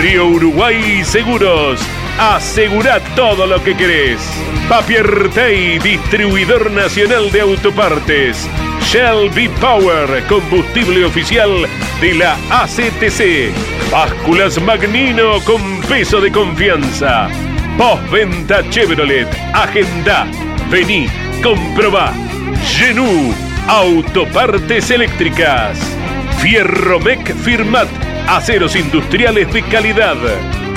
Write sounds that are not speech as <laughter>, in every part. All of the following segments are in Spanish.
Río Uruguay Seguros. Asegura todo lo que querés. Papier Tay, distribuidor nacional de autopartes. Shell V-Power, combustible oficial de la ACTC. Básculas Magnino con peso de confianza. Postventa Chevrolet. Agenda. Vení, comprobá. Genú, autopartes eléctricas. Fierromec Firmat, aceros industriales de calidad.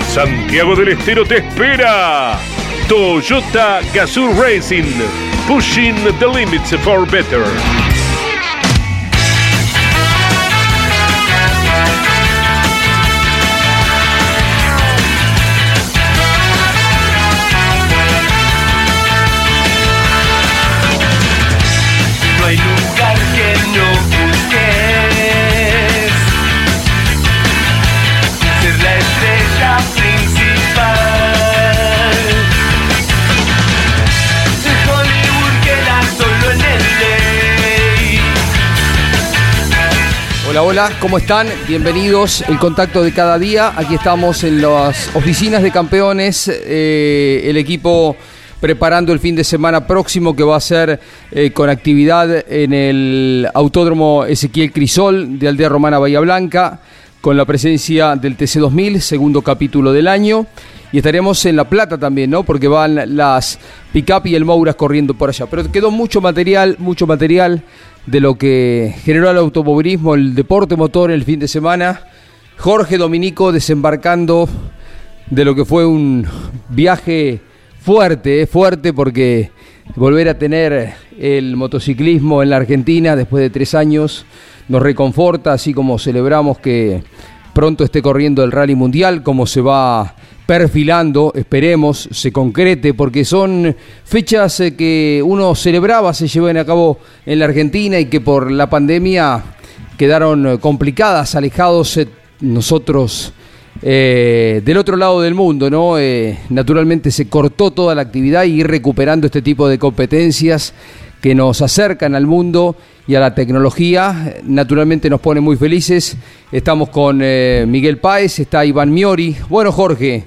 Santiago del Estero te espera. Toyota Gazoo Racing, pushing the limits for better. Hola, hola, ¿cómo están? Bienvenidos, el contacto de cada día. Aquí estamos en las oficinas de campeones, eh, el equipo preparando el fin de semana próximo que va a ser eh, con actividad en el Autódromo Ezequiel Crisol de Aldea Romana Bahía Blanca, con la presencia del TC2000, segundo capítulo del año. Y estaremos en La Plata también, ¿no? Porque van las pick-up y el Mouras corriendo por allá. Pero quedó mucho material, mucho material de lo que generó el automovilismo, el deporte motor el fin de semana. Jorge Dominico desembarcando de lo que fue un viaje fuerte, eh, fuerte porque volver a tener el motociclismo en la Argentina después de tres años nos reconforta, así como celebramos que pronto esté corriendo el Rally Mundial, como se va perfilando, esperemos, se concrete, porque son fechas eh, que uno celebraba, se llevan a cabo en la Argentina y que por la pandemia quedaron eh, complicadas, alejados eh, nosotros del otro lado del mundo, ¿no? Naturalmente se cortó toda la actividad y ir recuperando este tipo de competencias que nos acercan al mundo y a la tecnología. Naturalmente nos pone muy felices. Estamos con eh, Miguel Páez, está Iván Miori. Bueno, Jorge,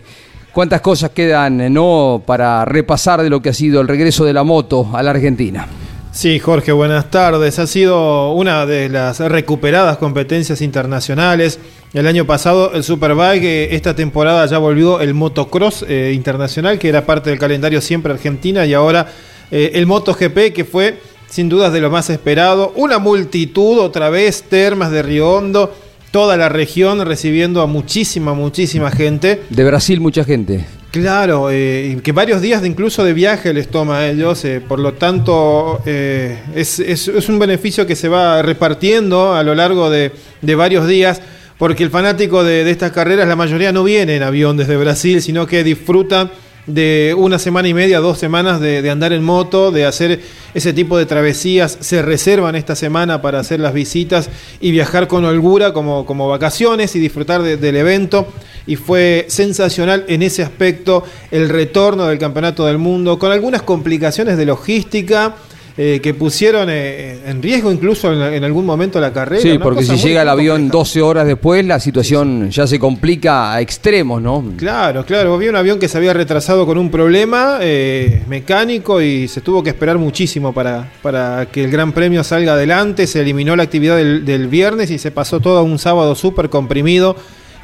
¿cuántas cosas quedan eh, no para repasar de lo que ha sido el regreso de la moto a la Argentina? Sí, Jorge, buenas tardes. Ha sido una de las recuperadas competencias internacionales. El año pasado el Superbike, eh, esta temporada ya volvió el motocross internacional, que era parte del calendario siempre Argentina, y ahora eh, el MotoGP, que fue sin dudas de lo más esperado. Una multitud, otra vez, termas de Río Hondo, toda la región recibiendo a muchísima, muchísima gente. De Brasil mucha gente. Claro, eh, que varios días de incluso de viaje les toma a ellos, eh, por lo tanto eh, es, es- es un beneficio que se va repartiendo a lo largo de, de varios días, porque el fanático de, de estas carreras, la mayoría no viene en avión desde Brasil, sino que disfruta de una semana y media, dos semanas de, de andar en moto, de hacer ese tipo de travesías, se reservan esta semana para hacer las visitas y viajar con holgura como, como vacaciones y disfrutar de- del evento. Y fue sensacional en ese aspecto el retorno del Campeonato del Mundo, con algunas complicaciones de logística eh, que pusieron eh, en riesgo incluso en, en algún momento la carrera. Sí, porque si llega el avión compleja. 12 horas después, la situación ya se complica a extremos, ¿no? Claro, claro. Había un avión que se había retrasado con un problema eh, mecánico y se tuvo que esperar muchísimo para, para que el Gran Premio salga adelante. Se eliminó la actividad del, del viernes y se pasó todo a un sábado súper comprimido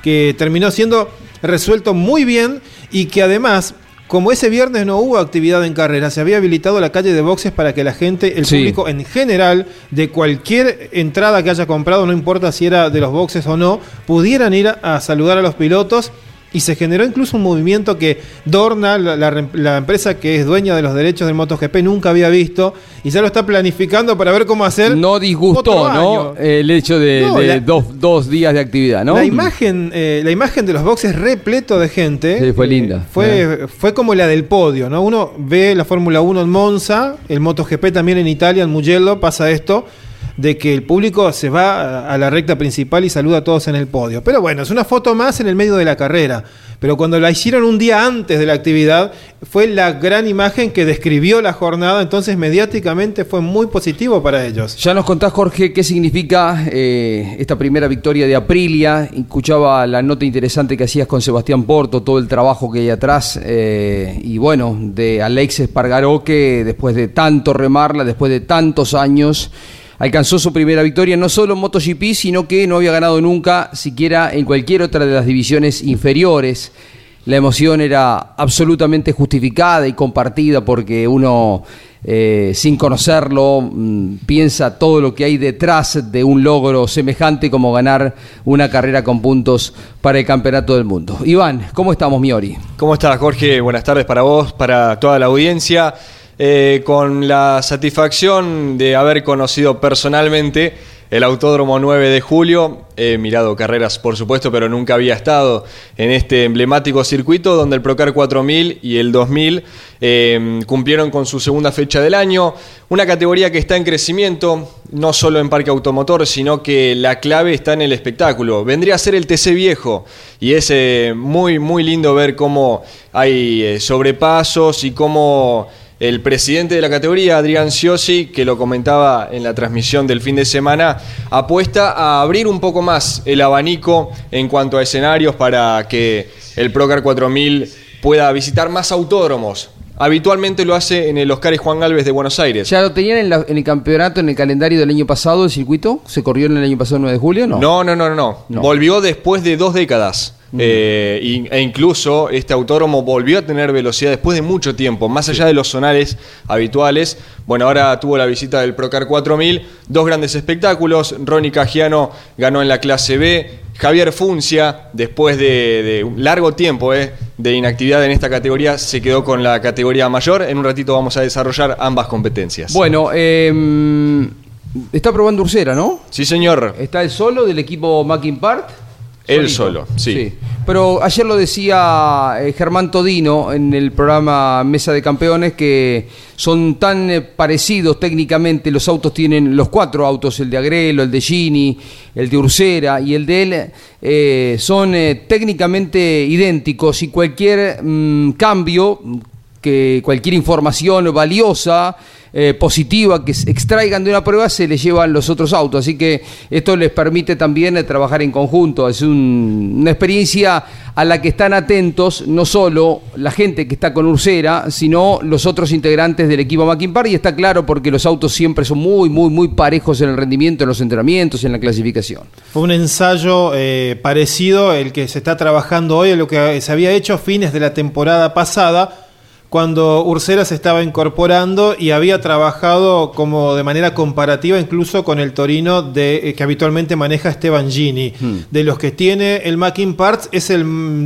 que terminó siendo resuelto muy bien y que además... Como ese viernes no hubo actividad en carrera, se había habilitado la calle de boxes para que la gente, el Sí. público en general, de cualquier entrada que haya comprado, no importa si era de los boxes o no, pudieran ir a, a saludar a los pilotos y se generó incluso un movimiento que Dorna, la, la- la empresa que es dueña de los derechos del MotoGP, nunca había visto y ya lo está planificando para ver cómo hacer. No disgustó, ¿no? El hecho de, No, de la- dos, dos días de actividad, ¿no? La imagen, eh, la imagen de los boxes repleto de gente. Sí, fue eh, linda. fue, fue como la del podio, ¿no? Uno ve la Fórmula 1 en Monza, el MotoGP también en Italia, en Mugello, pasa esto, de que el público se va a, la recta principal y saluda a todos en el podio. Pero bueno, es una foto más en el medio de la carrera. Pero cuando la hicieron un día antes de la actividad, fue la gran imagen que describió la jornada, entonces mediáticamente fue muy positivo para ellos. Ya nos contás, Jorge, qué significa eh, esta primera victoria de Aprilia. Escuchaba la nota interesante que hacías con Sebastián Porto, todo el trabajo que hay atrás. eh, y bueno, de Alex Espargaró, que después de tanto remarla, después de tantos años, alcanzó su primera victoria, no solo en MotoGP, sino que no había ganado nunca, siquiera en cualquier otra de las divisiones inferiores. La emoción era absolutamente justificada y compartida porque uno, eh, sin conocerlo, mm, piensa todo lo que hay detrás de un logro semejante como ganar una carrera con puntos para el Campeonato del Mundo. Iván, ¿cómo estamos, Miori? ¿Cómo estás, Jorge? Buenas tardes para vos, para toda la audiencia. Eh, con la satisfacción de haber conocido personalmente el Autódromo 9 de julio. He mirado carreras, por supuesto, pero nunca había estado en este emblemático circuito donde el Procar 4000 y el 2000 eh, cumplieron con su segunda fecha del año. Una categoría que está en crecimiento, no solo en parque automotor, sino que la clave está en el espectáculo. Vendría a ser el TC viejo y es eh, muy, muy lindo ver cómo hay sobrepasos y cómo el presidente de la categoría, Adrián Ciosi, que lo comentaba en la transmisión del fin de semana, apuesta a abrir un poco más el abanico en cuanto a escenarios para que el Procar 4000 pueda visitar más autódromos. Habitualmente lo hace en el Oscar y Juan Galvez de Buenos Aires. ¿Ya lo tenían en, la- en el campeonato, en el calendario del año pasado, el circuito? ¿Se corrió en el año pasado, el 9 de julio? No. No, no, no, no. no. No. Volvió después de dos décadas. Eh, y- e incluso este autódromo volvió a tener velocidad después de mucho tiempo, más allá de los zonales habituales. Bueno, ahora tuvo la visita del Procar 4000, dos grandes espectáculos. Ronnie Cagiano ganó en la clase B. Javier Funcia, después de, de un largo tiempo eh, de inactividad en esta categoría, se quedó con la categoría mayor. En un ratito vamos a desarrollar ambas competencias. Bueno, eh, está probando Ursera, ¿no? Sí, señor. ¿Está el solo del equipo Mackin Part? Él Solito. solo, sí. Pero ayer lo decía eh, Germán Todino en el programa Mesa de Campeones que son tan eh, parecidos técnicamente, los autos tienen los cuatro autos, el de Agrelo, el de Gini, el de Ursera y el de él, eh, son eh, técnicamente idénticos y cualquier mm, cambio, que cualquier información valiosa, eh, positiva que se extraigan de una prueba se le llevan los otros autos. Así que esto les permite también eh, trabajar en conjunto. Es un- una experiencia a la que están atentos no solo la gente que está con Ursera, sino los otros integrantes del equipo Mackinpar. Y está claro porque los autos siempre son muy, muy, muy parejos en el rendimiento, en los entrenamientos, en la clasificación. Fue un ensayo eh, parecido el que se está trabajando hoy, a lo que se había hecho a fines de la temporada pasada, cuando Ursera se estaba incorporando y había trabajado como de manera comparativa incluso con el Torino de, eh, que habitualmente maneja Esteban Gini. De los que tiene el Mackin Parts es el,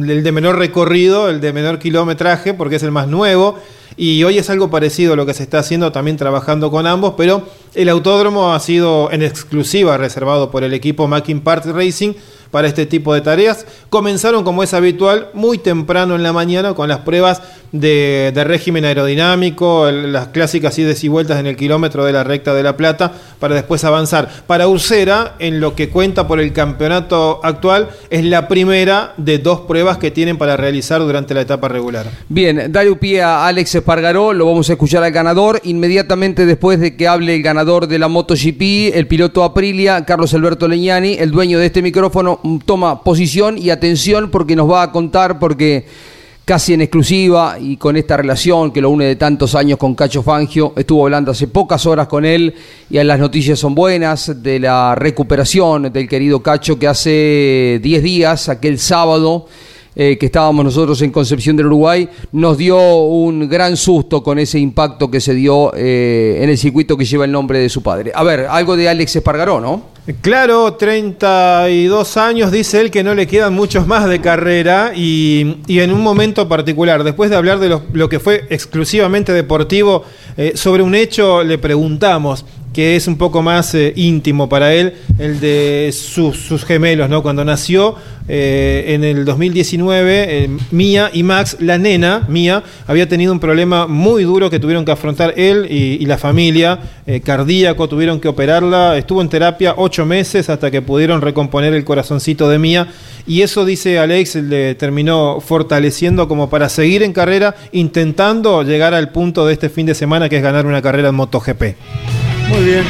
el de menor recorrido, el de menor kilometraje, porque es el más nuevo. Y hoy es algo parecido a lo que se está haciendo también trabajando con ambos, pero el autódromo ha sido en exclusiva reservado por el equipo Mackin Parts Racing para este tipo de tareas. Comenzaron, como es habitual, muy temprano en la mañana con las pruebas de, régimen aerodinámico, las clásicas idas y vueltas en el kilómetro de la recta de La Plata, para después avanzar. Para Ursera, en lo que cuenta por el campeonato actual, es la primera de dos pruebas que tienen para realizar durante la etapa regular. Bien, dale un pie a Alex Espargaró, lo vamos a escuchar al ganador. Inmediatamente después de que hable el ganador de la MotoGP, el piloto Aprilia, Carlos Alberto Leñani, el dueño de este micrófono, toma posición y atención porque nos va a contar, porque casi en exclusiva y con esta relación que lo une de tantos años con Cacho Fangio, estuvo hablando hace pocas horas con él y las noticias son buenas de la recuperación del querido Cacho que hace 10 días, aquel sábado, eh, que estábamos nosotros en Concepción del Uruguay, nos dio un gran susto con ese impacto que se dio eh, en el circuito que lleva el nombre de su padre. A ver, algo de Alex Espargaró, ¿no? Claro, 32 años, dice él que no le quedan muchos más de carrera y, y en un momento particular, después de hablar de lo, que fue exclusivamente deportivo, eh, sobre un hecho le preguntamos que es un poco más eh, íntimo para él, el de sus, gemelos, ¿no? Cuando nació eh, en el 2019, eh, Mía y Max, la nena, Mía, había tenido un problema muy duro que tuvieron que afrontar él y, y la familia, eh, cardíaco, tuvieron que operarla, estuvo en terapia ocho meses hasta que pudieron recomponer el corazoncito de Mía, y eso, dice Alex, le terminó fortaleciendo como para seguir en carrera, intentando llegar al punto de este fin de semana, que es ganar una carrera en MotoGP. Muy bien,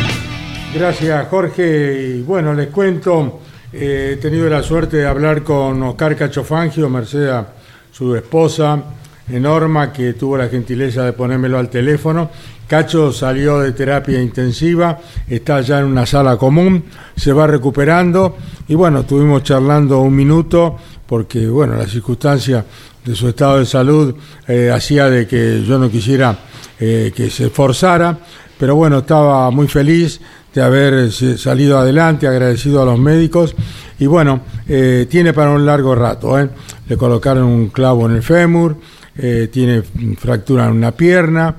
gracias Jorge. Y bueno, les cuento, eh, he tenido la suerte de hablar con Oscar Cachofangio, Mercedes, a su esposa, Norma, que tuvo la gentileza de ponérmelo al teléfono. Cacho salió de terapia intensiva, está ya en una sala común, se va recuperando y bueno, estuvimos charlando un minuto porque bueno, la circunstancia de su estado de salud eh, hacía de que yo no quisiera eh, que se esforzara, pero bueno, estaba muy feliz de haber eh, salido adelante, agradecido a los médicos y bueno, eh, tiene para un largo rato. ¿eh? Le colocaron un clavo en el fémur, eh, tiene fractura en una pierna,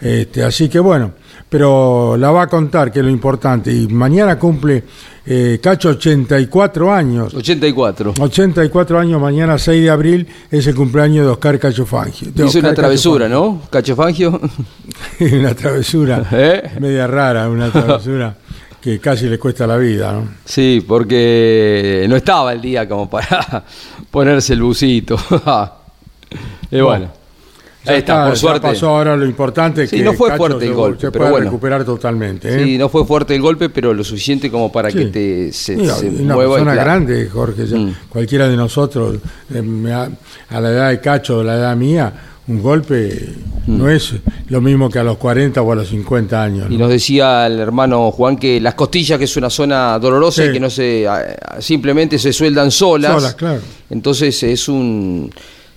este, así que bueno, pero la va a contar, que es lo importante. Y mañana cumple eh, Cacho 84 años. 84. 84 años, mañana 6 de abril es el cumpleaños de Oscar Cacho Fangio. Hizo Oscar una Cacho travesura, ¿no? Cacho Fangio. Fangio. <laughs> una travesura <laughs> ¿Eh? media rara, una <laughs> travesura que casi le cuesta la vida, ¿no? Sí, porque no estaba el día como para ponerse el busito. y bueno. Ya Ahí está, está, por ya suerte. pasó ahora lo importante Sí, que no fue Cacho fuerte el golpe, se pero puede bueno. recuperar totalmente. ¿eh? Sí, no fue fuerte el golpe, pero lo suficiente como para Sí. que te se, Sí, se una mueva persona grande, Jorge. ya Mm. Cualquiera de nosotros, eh, me a la edad de Cacho o la edad mía, un golpe no es lo mismo que a los 40 o a los 50 años. Mm. Y ¿no? nos decía el hermano Juan que las costillas, que es una zona dolorosa Sí. y que no se a- simplemente se sueldan solas. Solas, claro. Entonces es un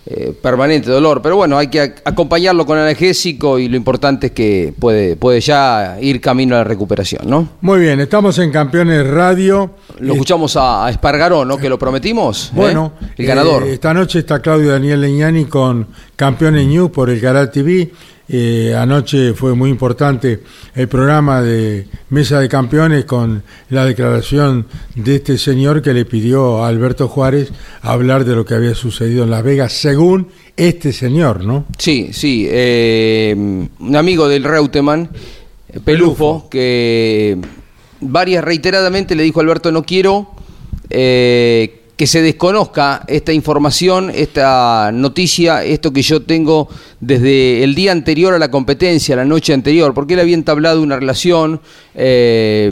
eh, permanente dolor. Pero bueno, hay que ac- acompañarlo con analgésico y lo importante es que puede, puede ya ir camino a la recuperación, ¿no? Muy bien, estamos en Campeones Radio. Lo escuchamos a, a Espargaró, ¿no? Que lo prometimos. ¿eh? Bueno, el ganador. eh, esta noche está Claudio Daniel Leñani con Campeones News por el Canal TV. Eh, anoche fue muy importante el programa de Mesa de Campeones con la declaración de este señor que le pidió a Alberto Juárez hablar de lo que había sucedido en Las Vegas, según este señor, ¿no? Sí, sí. eh, un amigo del Reutemann, Pelufo, que varias reiteradamente le dijo a Alberto, no quiero eh, que se desconozca esta información, esta noticia, esto que yo tengo desde el día anterior a la competencia, la noche anterior, porque él había entablado una relación, eh,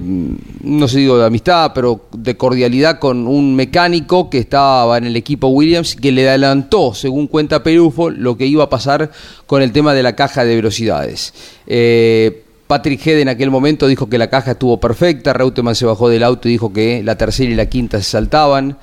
no sé digo de amistad, pero de cordialidad con un mecánico que estaba en el equipo Williams, que le adelantó, según cuenta Perufo, lo que iba a pasar con el tema de la caja de velocidades. Eh, Patrick Head en aquel momento dijo que la caja estuvo perfecta, Reutemann se bajó del auto y dijo que la tercera y la quinta se saltaban.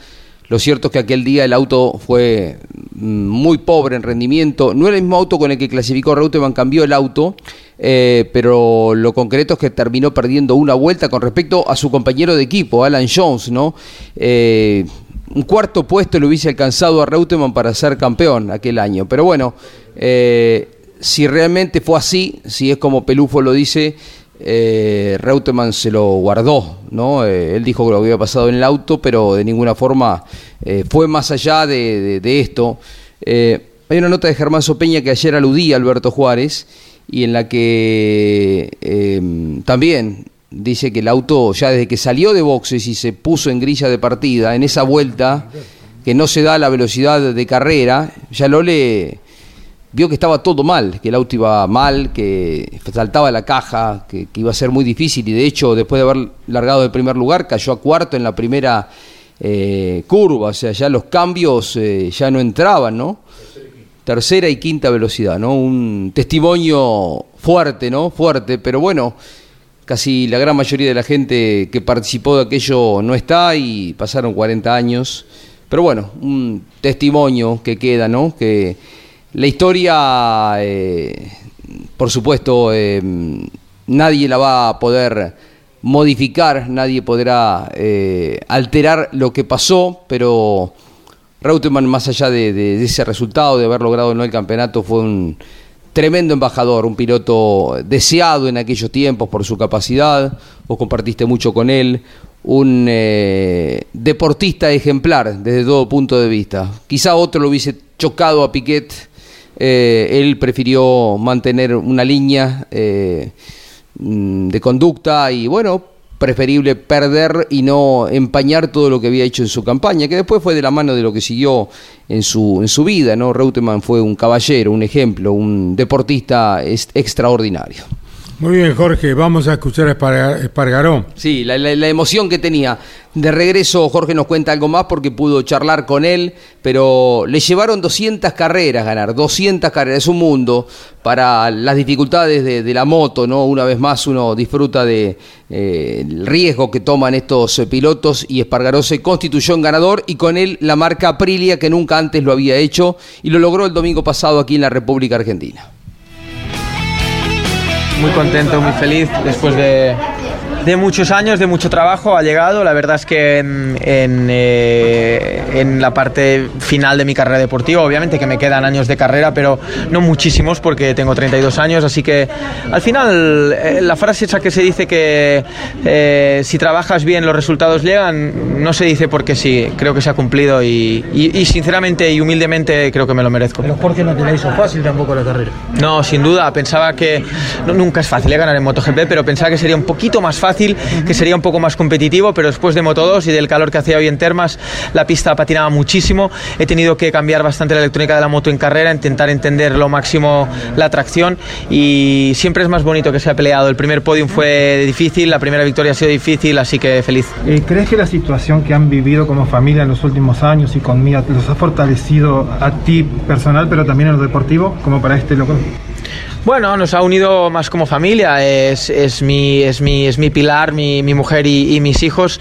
Lo cierto es que aquel día el auto fue mm, muy pobre en rendimiento. No era el mismo auto con el que clasificó Reutemann, cambió el auto, eh, pero lo concreto es que terminó perdiendo una vuelta con respecto a su compañero de equipo, Alan Jones, ¿no? Eh, un cuarto puesto le hubiese alcanzado a Reutemann para ser campeón aquel año. Pero bueno, eh, si realmente fue así, si es como Pelufo lo dice, eh, Reutemann se lo guardó, ¿no? Eh, él dijo que lo había pasado en el auto, pero de ninguna forma eh, fue más allá de, esto. Eh, hay una nota de Germán Sopeña que ayer aludía a Alberto Juárez y en la que también dice que el auto ya desde que salió de boxes y se puso en grilla de partida, en esa vuelta que no se da la velocidad de carrera, ya lo le vio que estaba todo mal, que el auto iba mal, que saltaba la caja, que, iba a ser muy difícil y de hecho después de haber largado de primer lugar cayó a cuarto en la primera eh, curva, o sea, ya los cambios eh, ya no entraban, ¿no? Tercera y quinta velocidad, ¿no? Un testimonio fuerte, ¿no? Fuerte, pero bueno, casi la gran mayoría de la gente que participó de aquello no está y pasaron 40 años, pero bueno, un testimonio que queda, ¿no? Que la historia, eh, por supuesto, eh, nadie la va a poder modificar, nadie podrá eh, alterar lo que pasó, pero Reutemann, más allá de, ese resultado, de haber logrado no el campeonato, fue un tremendo embajador, un piloto deseado en aquellos tiempos por su capacidad, vos compartiste mucho con él, un deportista ejemplar desde todo punto de vista. Quizá otro lo hubiese chocado a Piquet, eh, él prefirió mantener una línea eh, mm, de conducta y bueno, preferible perder y no empañar todo lo que había hecho en su campaña, que después fue de la mano de lo que siguió en su, en su vida, ¿no? Reutemann fue un caballero, un ejemplo, un deportista extraordinario. Muy bien, Jorge, vamos a escuchar a Esparga- Espargaró. Sí, la, emoción que tenía. De regreso, Jorge nos cuenta algo más porque pudo charlar con él, pero le llevaron 200 carreras ganar, 200 carreras, es un mundo para las dificultades de, la moto, ¿no? Una vez más uno disfruta de eh, riesgo que toman estos eh, pilotos y Espargaró se constituyó en ganador y con él la marca Aprilia que nunca antes lo había hecho y lo logró el domingo pasado aquí en la República Argentina. Muy contento, muy feliz después de, de muchos años, de mucho trabajo. Ha llegado, la verdad es que en, en, eh, en la parte final de mi carrera deportiva, obviamente que me quedan años de carrera, pero no muchísimos porque tengo 32 años, así que al final eh, la frase esa que se dice que eh, si trabajas bien los resultados llegan, no se dice porque sí, creo que se ha cumplido y, y- y sinceramente y humildemente creo que me lo merezco. Pero Jorge no te la hizo fácil tampoco la carrera. No, sin duda. Pensaba que no, nunca es fácil ganar en MotoGP, pero pensaba que sería un poquito más fácil, que sería un poco más competitivo. Pero después de Moto 2 y del calor que hacía hoy en Termas, la pista patinaba muchísimo. He tenido que cambiar bastante la electrónica de la moto en carrera, intentar entender lo máximo la tracción. Y siempre es más bonito que se ha peleado. El primer podium fue difícil, la primera victoria ha sido difícil, así que feliz. ¿Crees que la situación que han vivido como familia en los últimos años y con Mía los ha fortalecido a ti personal, pero también en lo deportivo, como para este loco? Bueno, nos ha unido más como familia, es, mi, pilar, mi, mujer y, mis hijos.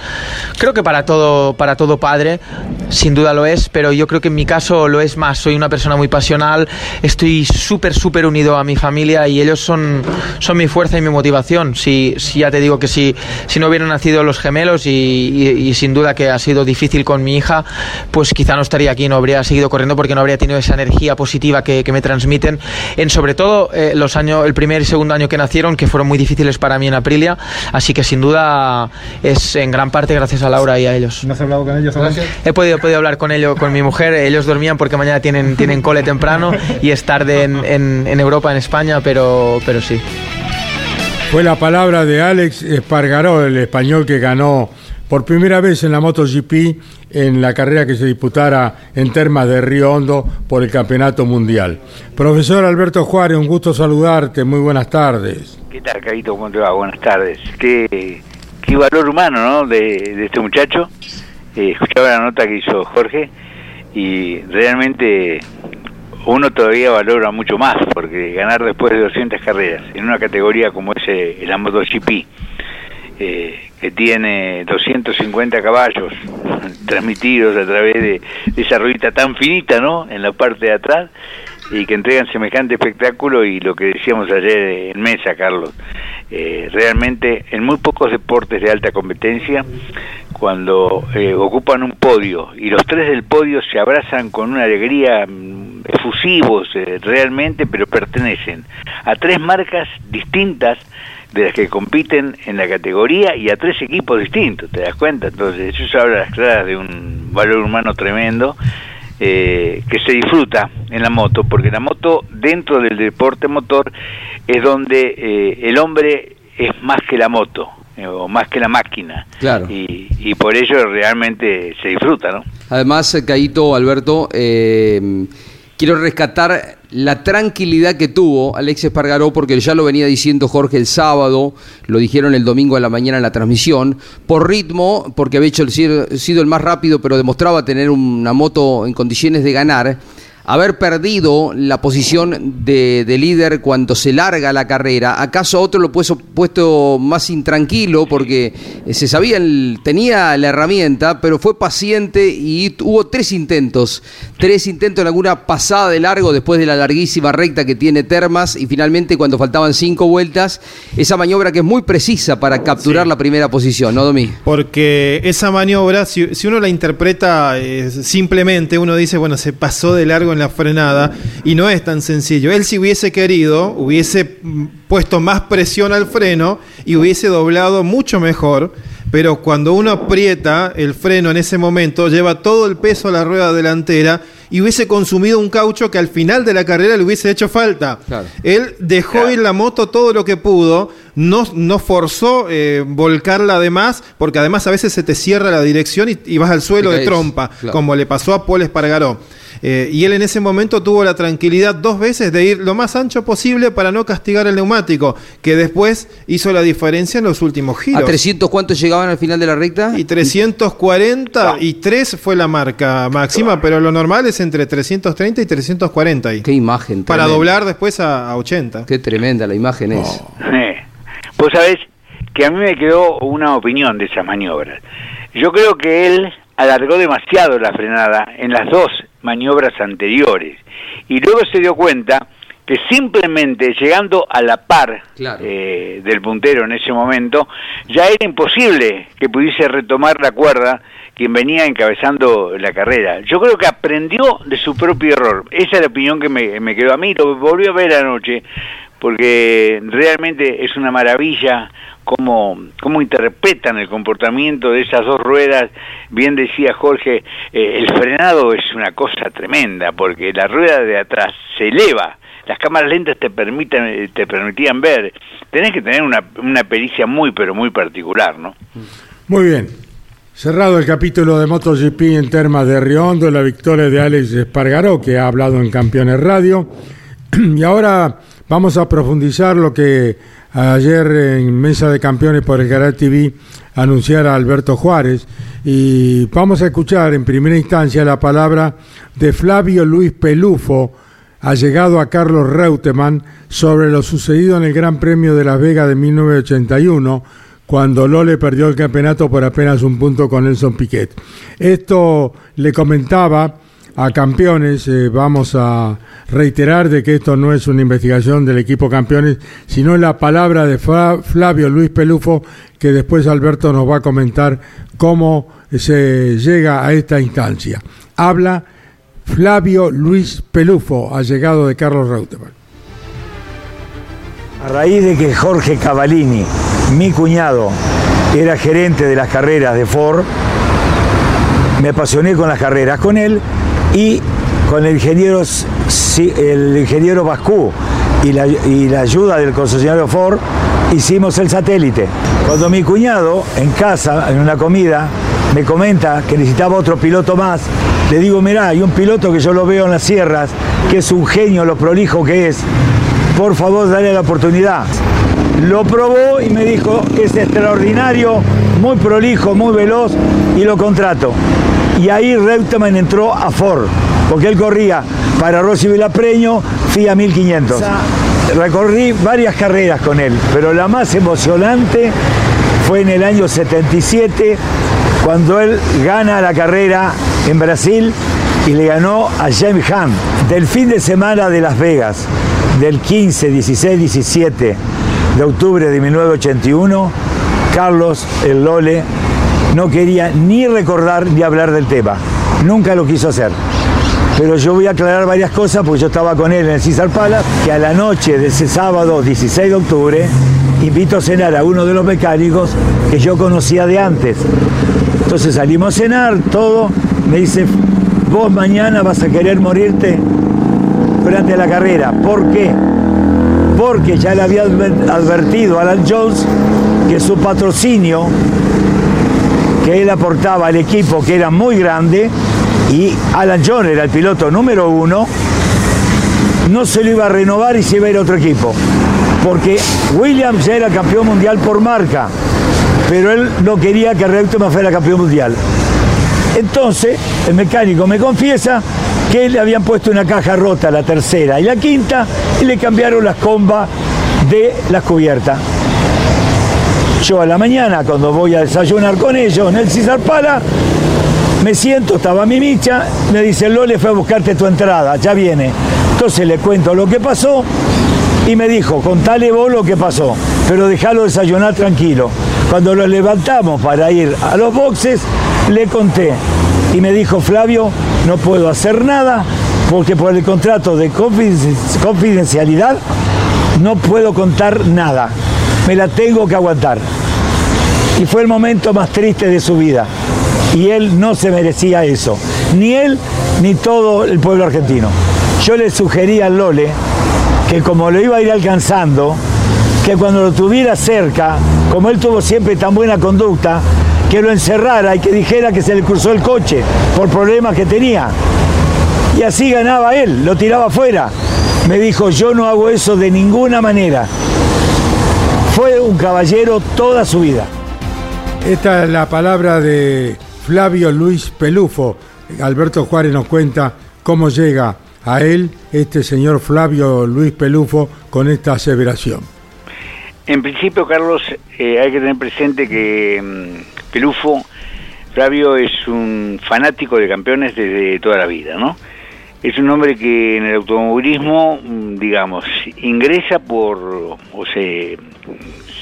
Creo que para todo, padre, sin duda lo es, pero yo creo que en mi caso lo es más. Soy una persona muy pasional, estoy súper, súper unido a mi familia y ellos son, mi fuerza y mi motivación. Si, si ya te digo que si, si no hubieran nacido los gemelos y, sin duda que ha sido difícil con mi hija, pues quizá no estaría aquí, no habría seguido corriendo porque no habría tenido esa energía positiva que, que me transmiten en sobre todo eh, los años, el primer y segundo año que nacieron, que fueron muy difíciles para mí en Aprilia, así que sin duda es en gran parte gracias a Laura y a ellos. ¿No has hablado con ellos aún? He podido, he podido hablar con ellos, con mi mujer, ellos dormían porque mañana tienen, tienen cole temprano <laughs> y es tarde en, en- en Europa, en España, pero, pero sí. Fue la palabra de Alex Espargaró, el español que ganó por primera vez en la MotoGP en la carrera que se disputara en Termas de Río Hondo por el Campeonato Mundial. Profesor Alberto Juárez, un gusto saludarte, muy buenas tardes. ¿Qué tal, Carito? ¿Cómo te va? Buenas tardes. Qué, valor humano, ¿no? De, de este muchacho. Eh, escuchaba la nota que hizo Jorge y realmente uno todavía valora mucho más porque ganar después de 200 carreras en una categoría como es eh, la MotoGP, eh, que tiene 250 caballos transmitidos a través de, esa ruedita tan finita, ¿no? En la parte de atrás y que entregan semejante espectáculo y lo que decíamos ayer en mesa, Carlos, eh, realmente en muy pocos deportes de alta competencia, cuando eh, ocupan un podio y los tres del podio se abrazan con una alegría mm, efusivos eh, realmente, pero pertenecen a tres marcas distintas de las que compiten en la categoría y a tres equipos distintos, ¿te das cuenta? Entonces eso habla a las claras de un valor humano tremendo eh, que se disfruta en la moto, porque la moto dentro del deporte motor es donde eh, el hombre es más que la moto, eh, o más que la máquina. Claro. Y, y por ello realmente se disfruta, ¿no? Además, eh, Caíto, Alberto, eh, quiero rescatar la tranquilidad que tuvo Alexis Espargaró, porque ya lo venía diciendo Jorge el sábado, lo dijeron el domingo a la mañana en la transmisión, por ritmo, porque había hecho el, sido el más rápido, pero demostraba tener una moto en condiciones de ganar. Haber perdido la posición de, de líder cuando se larga la carrera, ¿acaso otro lo puso puesto más intranquilo porque eh, se sabía, el- tenía la herramienta, pero fue paciente y hubo tres intentos, tres intentos en alguna pasada de largo después de la larguísima recta que tiene Termas y finalmente cuando faltaban cinco vueltas, esa maniobra que es muy precisa para capturar la primera posición, ¿no, Domi? Porque esa maniobra, si, si uno la interpreta eh, simplemente, uno dice, bueno, se pasó de largo en la frenada y no es tan sencillo. Él si hubiese querido, hubiese puesto más presión al freno y hubiese doblado mucho mejor. Pero cuando uno aprieta el freno en ese momento, lleva todo el peso a la rueda delantera y hubiese consumido un caucho que al final de la carrera le hubiese hecho falta. Él dejó ir la moto todo lo que pudo, no, no forzó eh, volcarla además, porque además a veces se te cierra la dirección y, y vas al suelo de trompa, claro. como le pasó a Paul Espargaró. Eh, y él en ese momento tuvo la tranquilidad dos veces de ir lo más ancho posible para no castigar el neumático, que después hizo la diferencia en los últimos giros. ¿A 300 cuántos llegaban al final de la recta? Y 340 y 3 fue la marca máxima, pero lo normal es entre 330 y 340. ahí. Qué imagen. Para doblar después a, a 80. Qué tremenda la imagen es. Eh, Vos sabés que a mí me quedó una opinión de esas maniobras. Yo creo que él alargó demasiado la frenada en las dos maniobras anteriores y luego se dio cuenta que simplemente llegando a la par eh, del puntero en ese momento, ya era imposible que pudiese retomar la cuerda quien venía encabezando la carrera. Yo creo que aprendió de su propio error. Esa es la opinión que me, me quedó a mí. Lo volví a ver anoche porque realmente es una maravilla cómo, cómo interpretan el comportamiento de esas dos ruedas. Bien decía Jorge, eh, el frenado es una cosa tremenda, porque la rueda de atrás se eleva. Las cámaras lentas te permiten, te permitían ver. Tenés que tener una, una pericia muy, pero muy particular, ¿no? Muy bien. Cerrado el capítulo de MotoGP en Termas de Riondo, la victoria de Alex Espargaró, que ha hablado en Campeones Radio. <clears throat> Y ahora vamos a profundizar lo que ayer en Mesa de Campeones por el Canal TV anunciara Alberto Juárez. Y vamos a escuchar en primera instancia la palabra de Flavio Luis Pelufo, ha llegado a Carlos Reutemann sobre lo sucedido en el Gran Premio de Las Vegas de 1981, cuando Lole perdió el campeonato por apenas un punto con Nelson Piquet. Esto le comentaba a campeones, eh, vamos a reiterar de que esto no es una investigación del equipo campeones, sino la palabra de Flavio Luis Pelufo, que después Alberto nos va a comentar cómo se llega a esta instancia. Habla Flavio Luis Pelufo, allegado de Carlos Reutemann. A raíz de que Jorge Cavallini, mi cuñado, era gerente de las carreras de Ford, me apasioné con las carreras con él y con el ingeniero, el ingeniero Bascú y la, y la ayuda del concesionario Ford hicimos el satélite. Cuando mi cuñado en casa, en una comida, me comenta que necesitaba otro piloto más, le digo, mirá, hay un piloto que yo lo veo en las sierras, que es un genio, lo prolijo que es, por favor dale la oportunidad. Lo probó y me dijo, es extraordinario, muy prolijo, muy veloz y lo contrato. Y ahí Reutemann entró a Ford, porque él corría para Rossi Villapreño, FIA 1500. Recorrí varias carreras con él, pero la más emocionante fue en el año 77, cuando él gana la carrera en Brasil y le ganó a James Hunt. Del fin de semana de Las Vegas, del 15, 16, 17 de octubre de 1981, Carlos el Lole no quería ni recordar ni hablar del tema. Nunca lo quiso hacer. Pero yo voy a aclarar varias cosas porque yo estaba con él en el César Palace, que a la noche de ese sábado 16 de octubre invito a cenar a uno de los mecánicos que yo conocía de antes. Entonces salimos a cenar, todo. Me dice, vos mañana vas a querer morirte durante la carrera. ¿Por qué? Porque ya le había adver- advertido a Alan Jones que su patrocinio que él aportaba al equipo que era muy grande y Alan Jones era el piloto número uno, no se lo iba a renovar y se iba a ir a otro equipo. Porque Williams ya era campeón mundial por marca, pero él no quería que Reutemann fuera campeón mundial. Entonces, el mecánico me confiesa que le habían puesto una caja rota, la tercera y la quinta, y le cambiaron las combas de las cubiertas. Yo a la mañana, cuando voy a desayunar con ellos en el César me siento, estaba mi micha, me dice, Lole fue a buscarte tu entrada, ya viene. Entonces le cuento lo que pasó y me dijo, contale vos lo que pasó, pero dejalo desayunar tranquilo. Cuando lo levantamos para ir a los boxes, le conté y me dijo, Flavio, no puedo hacer nada porque por el contrato de confiden- confidencialidad no puedo contar nada. Me la tengo que aguantar. Y fue el momento más triste de su vida. Y él no se merecía eso. Ni él ni todo el pueblo argentino. Yo le sugerí al Lole que como lo iba a ir alcanzando, que cuando lo tuviera cerca, como él tuvo siempre tan buena conducta, que lo encerrara y que dijera que se le cruzó el coche por problemas que tenía. Y así ganaba él, lo tiraba afuera. Me dijo, yo no hago eso de ninguna manera. Fue un caballero toda su vida. Esta es la palabra de Flavio Luis Pelufo. Alberto Juárez nos cuenta cómo llega a él este señor Flavio Luis Pelufo con esta aseveración. En principio, Carlos, eh, hay que tener presente que mm, Pelufo, Flavio es un fanático de campeones desde toda la vida, ¿no? Es un hombre que en el automovilismo, mm, digamos, ingresa por, o se,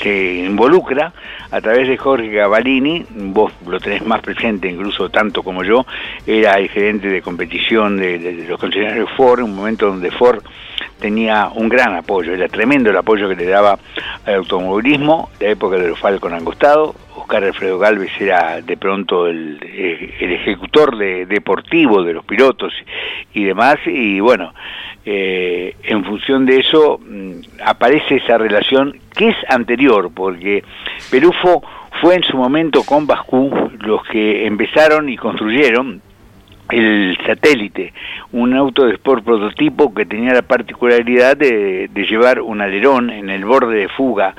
se involucra a través de Jorge Cavalini, vos lo tenés más presente incluso tanto como yo, era el gerente de competición de, de- de los concesionarios Ford, un momento donde Ford tenía un gran apoyo, era tremendo el apoyo que le daba al automovilismo, la época de los Falcon Angostado, Oscar Alfredo Galvez era de pronto el, ejecutor de- deportivo de los pilotos y demás, y bueno, eh, en función de eso mm, aparece esa relación que es anterior, porque Pelufo fue en su momento con Bascú los que empezaron y construyeron el satélite, un auto de sport prototipo que tenía la particularidad de llevar un alerón en el borde de fuga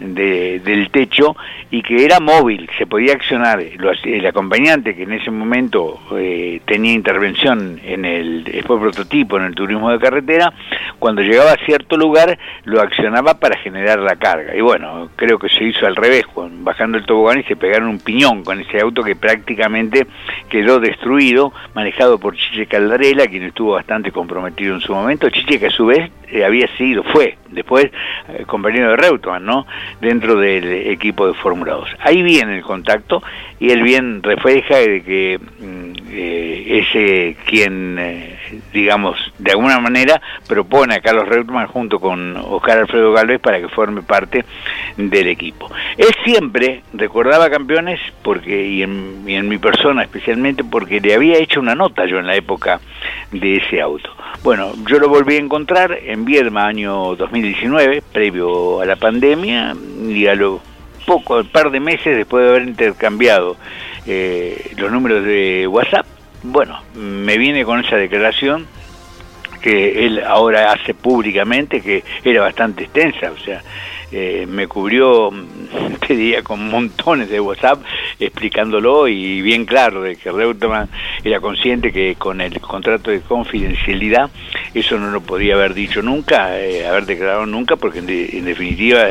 de- del techo y que era móvil, se podía accionar. Lo el acompañante que en ese momento eh, tenía intervención en el sport prototipo, en el turismo de carretera, cuando llegaba a cierto lugar lo accionaba para generar la carga. Y bueno, creo que se hizo al revés, bajando el tobogán y se pegaron un piñón con ese auto que prácticamente quedó destruido, manejado por Chiche Caldarela, quien estuvo bastante comprometido en su momento. Chiche que a su vez eh, había sido, fue después eh, compañero de Reutemann, ¿no? Dentro del equipo de Fórmula 2. Ahí viene el contacto y él bien refleja que mm, eh, ese quien, eh, digamos, de alguna manera propone a Carlos Reutemann junto con Oscar Alfredo Galvez para que forme parte del equipo. Él siempre recordaba campeones porque y en, y en mi persona especialmente porque le había hecho una nota yo en la época de ese auto. Bueno, yo lo volví a encontrar en Viedma año 2019, previo a la pandemia, y a lo poco, un par de meses después de haber intercambiado eh, los números de WhatsApp, bueno, me viene con esa declaración que él ahora hace públicamente, que era bastante extensa, o sea, eh, me cubrió, <laughs> te diría, con montones de WhatsApp explicándolo y bien claro de que Reutemann era consciente que con el contrato de confidencialidad eso no lo podía haber dicho nunca, eh, haber declarado nunca, porque en, de- en definitiva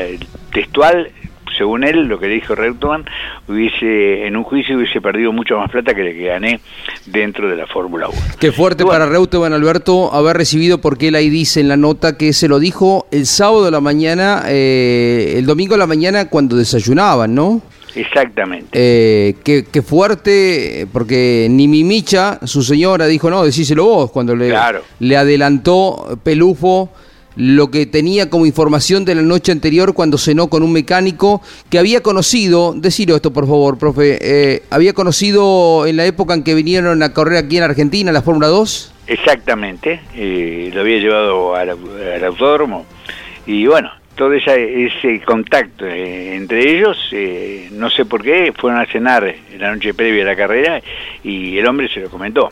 textual según él, lo que le dijo Reutemann, hubiese, en un juicio hubiese perdido mucho más plata que la que gané dentro de la Fórmula 1. Qué fuerte Bueno. para Reutemann, Alberto, haber recibido, porque él ahí dice en la nota que se lo dijo el sábado de la mañana, eh, el domingo de la mañana cuando desayunaban, ¿no? Exactamente. Eh, qué, qué fuerte, porque ni mi Micha, su señora, dijo, no, decíselo vos, cuando le, Claro. le adelantó Pelufo lo que tenía como información de la noche anterior cuando cenó con un mecánico que había conocido, decilo esto por favor, profe, eh, había conocido en la época en que vinieron a correr aquí en Argentina, la Fórmula 2. Exactamente, eh, lo había llevado al, al autódromo y bueno, todo esa- ese contacto eh, entre ellos, eh, no sé por qué, fueron a cenar la noche previa a la carrera y el hombre se lo comentó.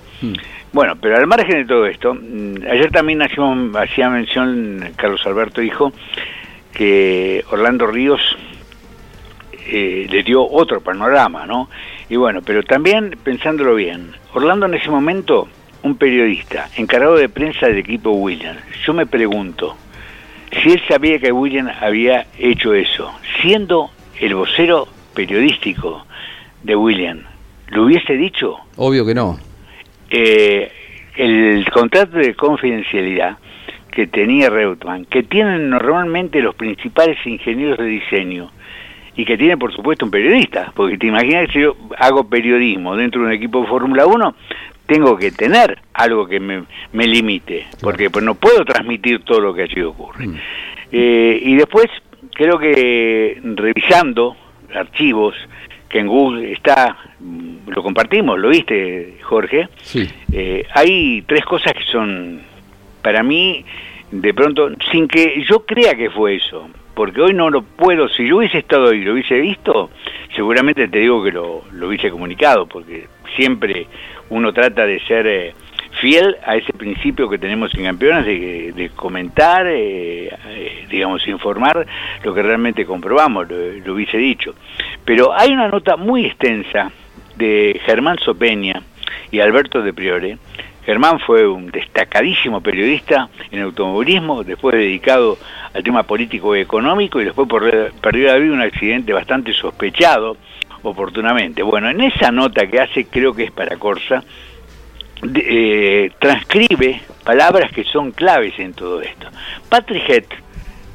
Bueno, pero al margen de todo esto, mm, ayer también hacía mención Carlos Alberto dijo que Orlando Ríos eh, le dio otro panorama, ¿no? Y bueno, pero también pensándolo bien, Orlando en ese momento un periodista encargado de prensa del equipo Williams, yo me pregunto si él sabía que Williams había hecho eso, siendo el vocero periodístico de Williams, ¿lo hubiese dicho? Obvio que no. Eh, el contrato de confidencialidad que tenía Reutemann, que tienen normalmente los principales ingenieros de diseño, y que tiene por supuesto un periodista, porque te imaginas que si yo hago periodismo dentro de un equipo de Fórmula 1, tengo que tener algo que me, me limite, porque pues no puedo transmitir todo lo que allí ocurre. Eh, y después, creo que revisando archivos, que en Google está, mm, lo compartimos, lo viste, Jorge, Sí. eh, hay tres cosas que son, para mí, de pronto, sin que yo crea que fue eso, porque hoy no lo puedo, si yo hubiese estado ahí y lo hubiese visto, seguramente te digo que lo, lo hubiese comunicado, porque siempre uno trata de ser eh, fiel a ese principio que tenemos en campeones de, de comentar, eh, eh, digamos, informar lo que realmente comprobamos, lo, hubiese dicho. Pero hay una nota muy extensa de Germán Sopeña y Alberto de Priore. Germán fue un destacadísimo periodista en automovilismo, después dedicado al tema político y económico y después perdió la vida un accidente bastante sospechado oportunamente. Bueno, en esa nota que hace, creo que es para Corsa, eh, transcribe palabras que son claves en todo esto. Patrick Head,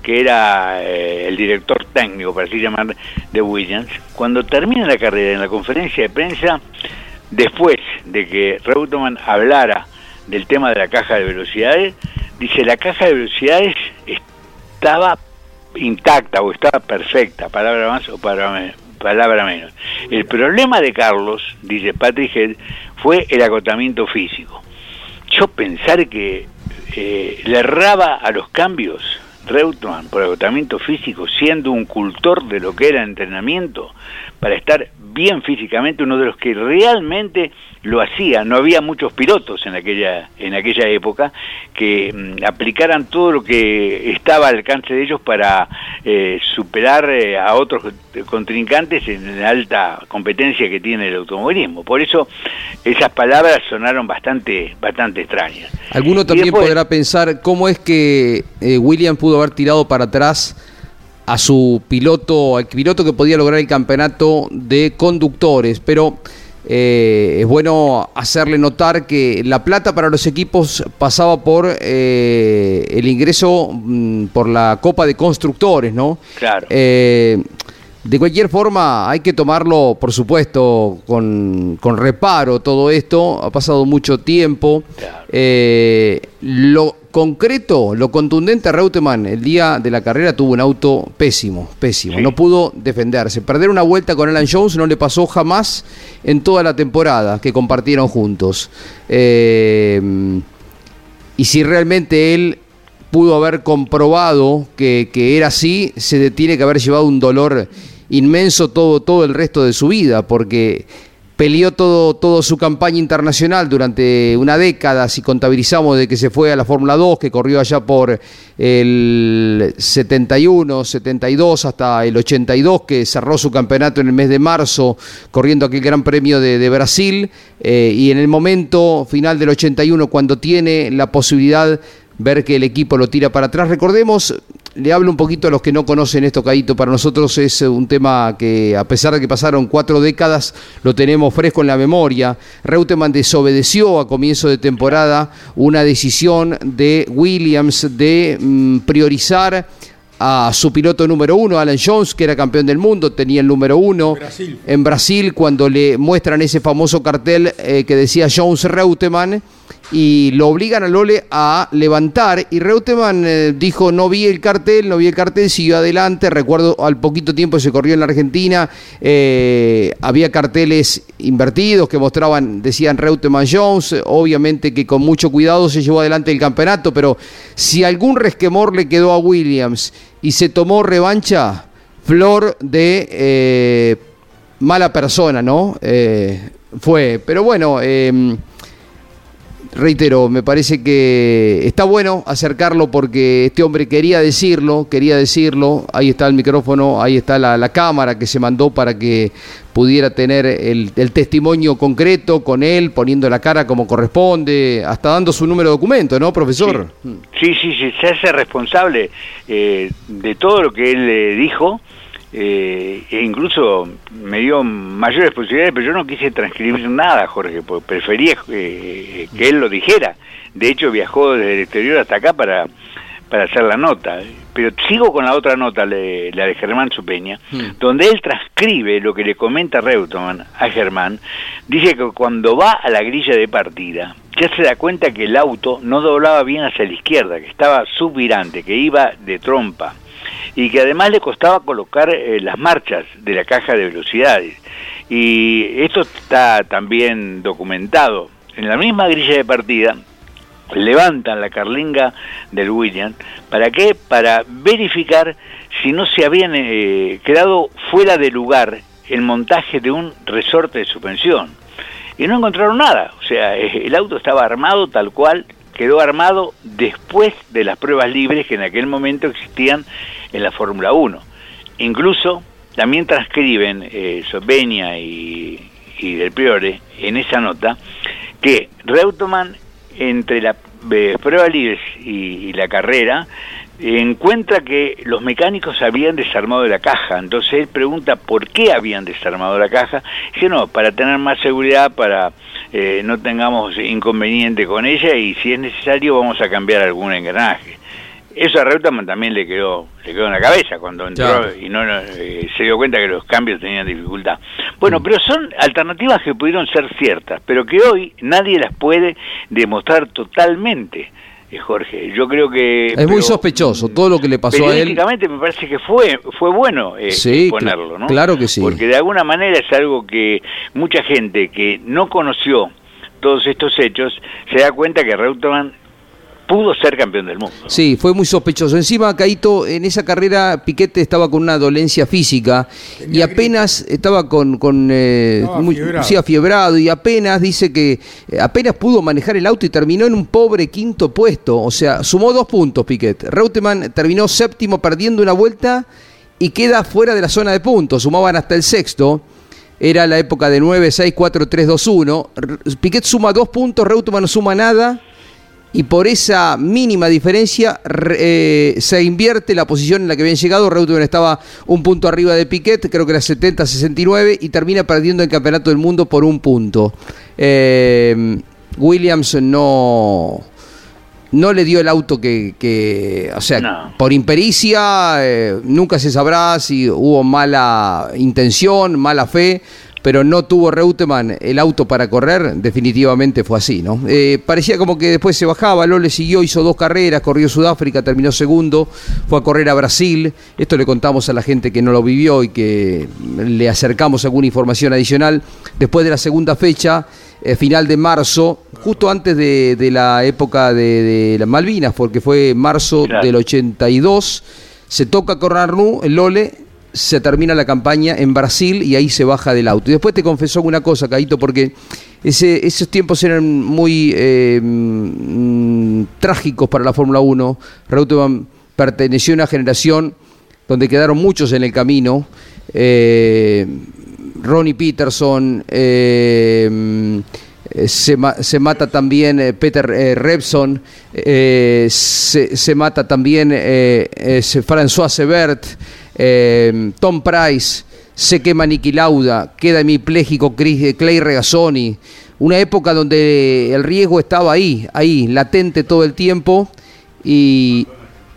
que era eh, el director técnico, para así llamar, de Williams, cuando termina la carrera en la conferencia de prensa, después de que Reutemann hablara del tema de la caja de velocidades, dice la caja de velocidades estaba intacta o estaba perfecta, palabra más o palabra, palabra menos. El problema de Carlos, dice Patrick Head, fue el agotamiento físico. Yo pensar que eh, le erraba a los cambios Reutemann por agotamiento físico, siendo un cultor de lo que era entrenamiento, para estar bien físicamente, uno de los que realmente lo hacía. No había muchos pilotos en aquella, en aquella época que mm, aplicaran todo lo que estaba al alcance de ellos para eh, superar eh, a otros contrincantes en la alta competencia que tiene el automovilismo. Por eso esas palabras sonaron bastante, bastante extrañas. Alguno también después- podrá pensar cómo es que eh, William pudo haber tirado para atrás a su piloto, al piloto que podía lograr el campeonato de conductores, pero eh, es bueno hacerle notar que la plata para los equipos pasaba por eh, el ingreso mm, por la Copa de Constructores, ¿no? Claro. Eh, de cualquier forma, hay que tomarlo, por supuesto, con, con reparo todo esto. Ha pasado mucho tiempo. Lo concreto, lo contundente, Reutemann, el día de la carrera tuvo un auto pésimo, pésimo. No pudo defenderse. Perder una vuelta con Alan Jones no le pasó jamás en toda la temporada que compartieron juntos. Eh, y si realmente él pudo haber comprobado que, que era así, se tiene que haber llevado un dolor inmenso todo, todo el resto de su vida, porque peleó todo, toda su campaña internacional durante una década, si contabilizamos de que se fue a la Fórmula 2, que corrió allá por el 71, 72 hasta el 82, que cerró su campeonato en el mes de marzo, corriendo aquel Gran Premio de, de Brasil, eh, y en el momento final del 81, cuando tiene la posibilidad ver que el equipo lo tira para atrás. Recordemos, le hablo un poquito a los que no conocen esto, Caito, para nosotros es un tema que a pesar de que pasaron cuatro décadas, lo tenemos fresco en la memoria. Reutemann desobedeció a comienzo de temporada una decisión de Williams de mm, priorizar a su piloto número uno, Alan Jones, que era campeón del mundo, tenía el número uno. En Brasil, cuando le muestran ese famoso cartel eh, que decía Jones Reutemann, y lo obligan a Lole a levantar, y Reutemann eh, dijo, no vi el cartel, no vi el cartel, siguió adelante, recuerdo al poquito tiempo se corrió en la Argentina, eh, había carteles invertidos que mostraban, decían Reutemann Jones, obviamente que con mucho cuidado se llevó adelante el campeonato, pero si algún resquemor le quedó a Williams y se tomó revancha, flor de eh, mala persona, ¿no? Fue, pero bueno, eh, reitero, me parece que está bueno acercarlo porque este hombre quería decirlo, quería decirlo. Ahí está el micrófono, ahí está la, cámara que se mandó para que pudiera tener el, el testimonio concreto con él, poniendo la cara como corresponde, hasta dando su número de documento, ¿no, profesor? Sí, sí, sí, se hace responsable eh, de todo lo que él eh, dijo. Eh, e incluso me dio mayores posibilidades, pero yo no quise transcribir nada, Jorge, porque prefería eh, que él lo dijera. De hecho, viajó desde el exterior hasta acá para, para hacer la nota. Pero sigo con la otra nota, le- la de Germán Supeña, donde él transcribe lo que le comenta Reutemann a Germán. Dice que cuando va a la grilla de partida, ya se da cuenta que el auto no doblaba bien hacia la izquierda, que estaba subvirante, que iba de trompa y que además le costaba colocar eh, las marchas de la caja de velocidades. Y esto está también documentado. En la misma grilla de partida levantan la carlinga del William. ¿Para qué? Para verificar si no se habían eh, quedado fuera de lugar el montaje de un resorte de suspensión. Y no encontraron nada. O sea, <laughs> el auto estaba armado tal cual quedó armado después de las pruebas libres que en aquel momento existían en la Fórmula 1. Incluso también transcriben eh, Sobeña y, y Del Priore en esa nota que Reutemann entre la eh, prueba libres y la carrera encuentra que los mecánicos habían desarmado la caja. Entonces él pregunta por qué habían desarmado la caja. Dice, no, para tener más seguridad, para eh, no tengamos inconveniente con ella y si es necesario vamos a cambiar algún engranaje. Eso a Reutemann también le quedó, le quedó en la cabeza cuando entró Claro. y no, no, eh, se dio cuenta que los cambios tenían dificultad. Bueno, pero son alternativas que pudieron ser ciertas, pero que hoy nadie las puede demostrar totalmente, Jorge. Yo creo que... Es muy sospechoso todo lo que le pasó a él. me parece que fue fue bueno eh, Sí, ponerlo, ¿no? cl- claro que sí. Porque de alguna manera es algo que mucha gente que no conoció todos estos hechos se da cuenta que Reutemann pudo ser campeón del mundo. Sí, fue muy sospechoso. Encima, Caito, en esa carrera Piquete estaba con una dolencia física y apenas estaba con, con eh, muy- sí, afiebrado y apenas dice que eh, apenas pudo manejar el auto y terminó en un pobre quinto puesto. O sea, sumó dos puntos Piquet. Reutemann terminó séptimo perdiendo una vuelta y queda fuera de la zona de puntos. Sumaban hasta el sexto. Era la época de 9, 6, 4, 3, 2, 1. R- Piquet suma dos puntos, Reutemann no suma nada y por esa mínima diferencia re- eh, se invierte la posición en la que habían llegado. Reutemann estaba un punto arriba de Piquet, creo que era 70-69, y termina perdiendo el campeonato del mundo por un punto. Eh, Williams no, no le dio el auto que, que- o sea, No. por impericia, eh, nunca se sabrá si hubo mala intención, mala fe, pero no tuvo Reutemann el auto para correr, definitivamente fue así, ¿no? Eh, parecía como que después se bajaba, Lole siguió, hizo dos carreras, corrió Sudáfrica, terminó segundo, fue a correr a Brasil, esto le contamos a la gente que no lo vivió y que le acercamos alguna información adicional, después de la segunda fecha, eh, final de marzo, justo antes de, de la época de, de las Malvinas, porque fue marzo Claro. del 82, se toca con el Lole, se termina la campaña en Brasil y ahí se baja del auto. Y después te confesó una cosa, Caito, porque esos tiempos eran muy eh, mm, trágicos para la Fórmula 1. Reutemann perteneció a una generación donde quedaron muchos en el camino. Eh, Ronnie Peterson, eh, mm, se, ma- se mata también Peter eh, Rebson, eh, se, se mata también François Sebert, eh, Tom Price, se quema Niki Lauda, queda hemipléjico eh, Clay Regazzoni. Una época donde el riesgo estaba ahí, ahí, latente todo el tiempo. Y,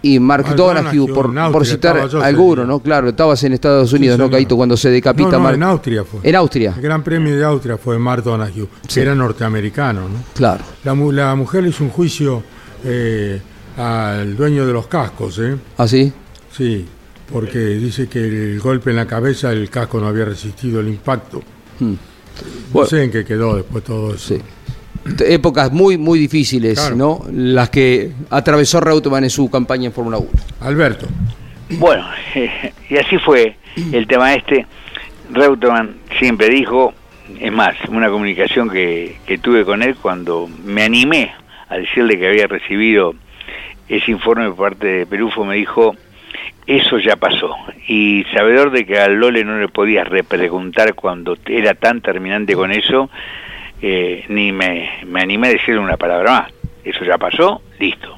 y Mark Mark Donahue, por, Austria por citar yo alguno. ¿no? Claro, estabas en Estados Unidos, ¿no. Caito? Cuando se decapita No, no, Mark- en Austria fue. En Austria, El Gran Premio de Austria fue Mark Donahue, Sí. que era norteamericano. ¿no? claro. La, la mujer hizo un juicio eh, al dueño de los cascos, ¿eh? ¿Así? Sí, porque dice que el golpe en la cabeza, el casco no había resistido el impacto. Hmm. No Bueno. sé en qué quedó después todo eso. Sí. Épocas muy, muy difíciles, Claro. ¿no? Las que atravesó Reutemann en su campaña en Fórmula 1. Alberto. Bueno, <laughs> y así fue el tema este. Reutemann siempre dijo, es más, una comunicación que, que tuve con él cuando me animé a decirle que había recibido ese informe por parte de Perufo, me dijo, eso ya pasó. Y sabedor de que al Lole no le podías repreguntar cuando era tan terminante con eso, eh, ni me, me animé a decirle una palabra más. Eso ya pasó, listo.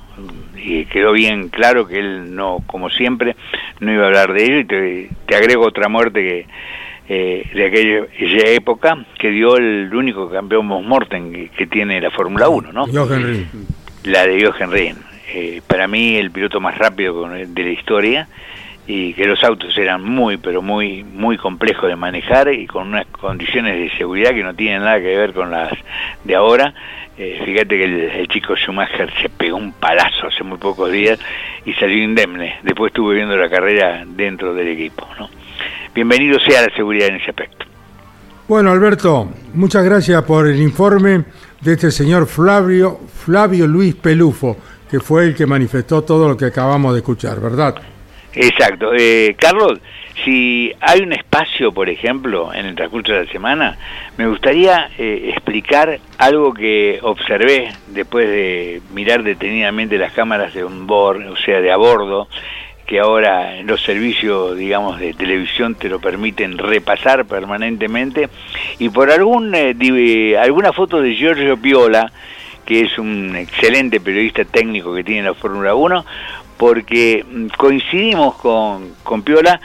Y quedó bien claro que él no, como siempre, no iba a hablar de ello. Y te, te agrego otra muerte que eh, de aquella época que dio el único campeón Morten que, que tiene la Fórmula 1, ¿no? La de Jochen Rindt. Eh, para mí el piloto más rápido de la historia y que los autos eran muy pero muy muy complejos de manejar y con unas condiciones de seguridad que no tienen nada que ver con las de ahora. Eh, fíjate que el, el chico Schumacher se pegó un palazo hace muy pocos días y salió indemne. Después estuve viendo la carrera dentro del equipo ¿no? bienvenido sea la seguridad en ese aspecto. Bueno, Alberto, muchas gracias por el informe de este señor Flavio, Flavio Luis Pelufo, que fue el que manifestó todo lo que acabamos de escuchar, ¿verdad? Exacto. Eh, Carlos, si hay un espacio, por ejemplo, en el transcurso de la semana, me gustaría eh, explicar algo que observé después de mirar detenidamente las cámaras de un bord, o sea, de a bordo, que ahora los servicios, digamos, de televisión te lo permiten repasar permanentemente, y por algún eh, di- alguna foto de Giorgio Piola, que es un excelente periodista técnico que tiene la Fórmula 1, porque mm, coincidimos con, con Piola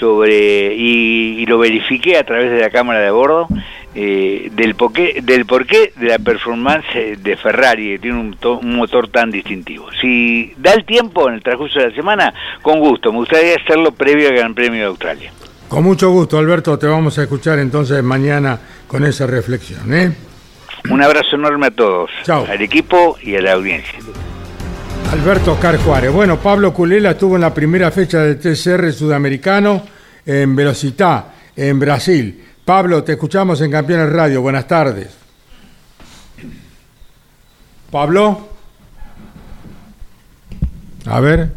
sobre, y, lo verifiqué a través de la cámara de bordo, eh, del, porqué, del porqué de la performance de Ferrari, que tiene un motor tan distintivo. Si da el tiempo en el transcurso de la semana, con gusto, me gustaría hacerlo previo al Gran Premio de Australia. Con mucho gusto, Alberto, te vamos a escuchar entonces mañana con esa reflexión, ¿eh? Un abrazo enorme a todos, al equipo y a la audiencia. Alberto Oscar Juárez. Bueno, Pablo Culela estuvo en la primera fecha del TCR sudamericano en Velocità, en Brasil. Pablo, te escuchamos en Campeones Radio. Buenas tardes. Pablo. A ver.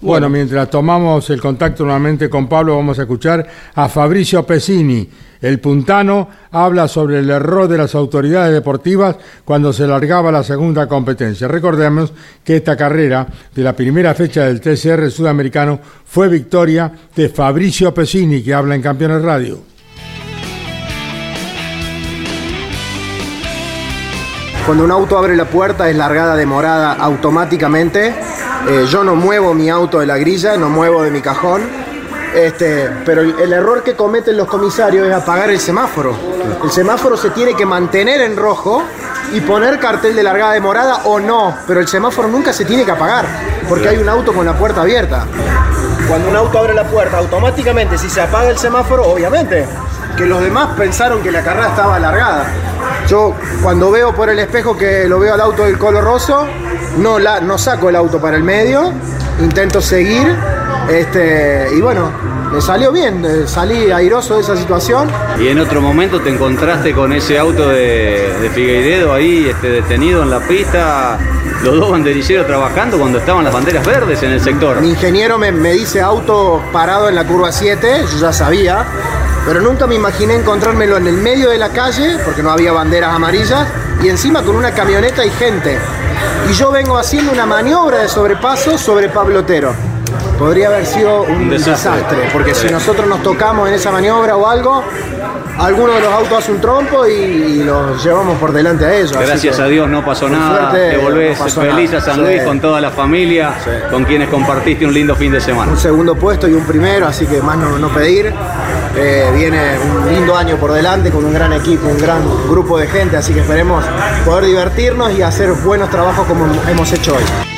Bueno, mientras tomamos el contacto nuevamente con Pablo, vamos a escuchar a Fabricio Pesini. El puntano habla sobre el error de las autoridades deportivas cuando se largaba la segunda competencia. Recordemos que esta carrera de la primera fecha del TCR sudamericano fue victoria de Fabricio Pesini, que habla en Campeones Radio. Cuando un auto abre la puerta es largada demorada automáticamente. Eh, yo no muevo mi auto de la grilla, no muevo de mi cajón. Este, pero el, error que cometen los comisarios es apagar el semáforo. El semáforo se tiene que mantener en rojo y poner cartel de largada demorada o no, pero el semáforo nunca se tiene que apagar porque hay un auto con la puerta abierta. Cuando un auto abre la puerta, automáticamente si se apaga el semáforo, obviamente, que los demás pensaron que la carrera estaba alargada. Yo cuando veo por el espejo que lo veo al auto del color roso, no, la, no saco el auto para el medio, intento seguir este, y bueno, me salió bien, eh, salí airoso de esa situación. Y en otro momento te encontraste con ese auto de, de Figueiredo ahí este, detenido en la pista, los dos banderilleros trabajando cuando estaban las banderas verdes en el sector. Mi ingeniero me, me dice auto parado en la curva 7, yo ya sabía, pero nunca me imaginé encontrármelo en el medio de la calle, porque no había banderas amarillas, y encima con una camioneta y gente. Y yo vengo haciendo una maniobra de sobrepaso sobre Pablo Otero. Podría haber sido un, Un desastre. desastre, porque Sí. si nosotros nos tocamos en esa maniobra o algo, alguno de los autos hace un trompo y, y los llevamos por delante a ellos. Gracias que, a Dios no pasó nada, suerte, te volvés no feliz nada. a San Sí. Luis con toda la familia, con quienes compartiste un lindo fin de semana. un segundo puesto y un primero, así que más no, no pedir. Eh, viene un lindo año por delante con un gran equipo, un gran grupo de gente, así que esperemos poder divertirnos y hacer buenos trabajos como hemos hecho hoy.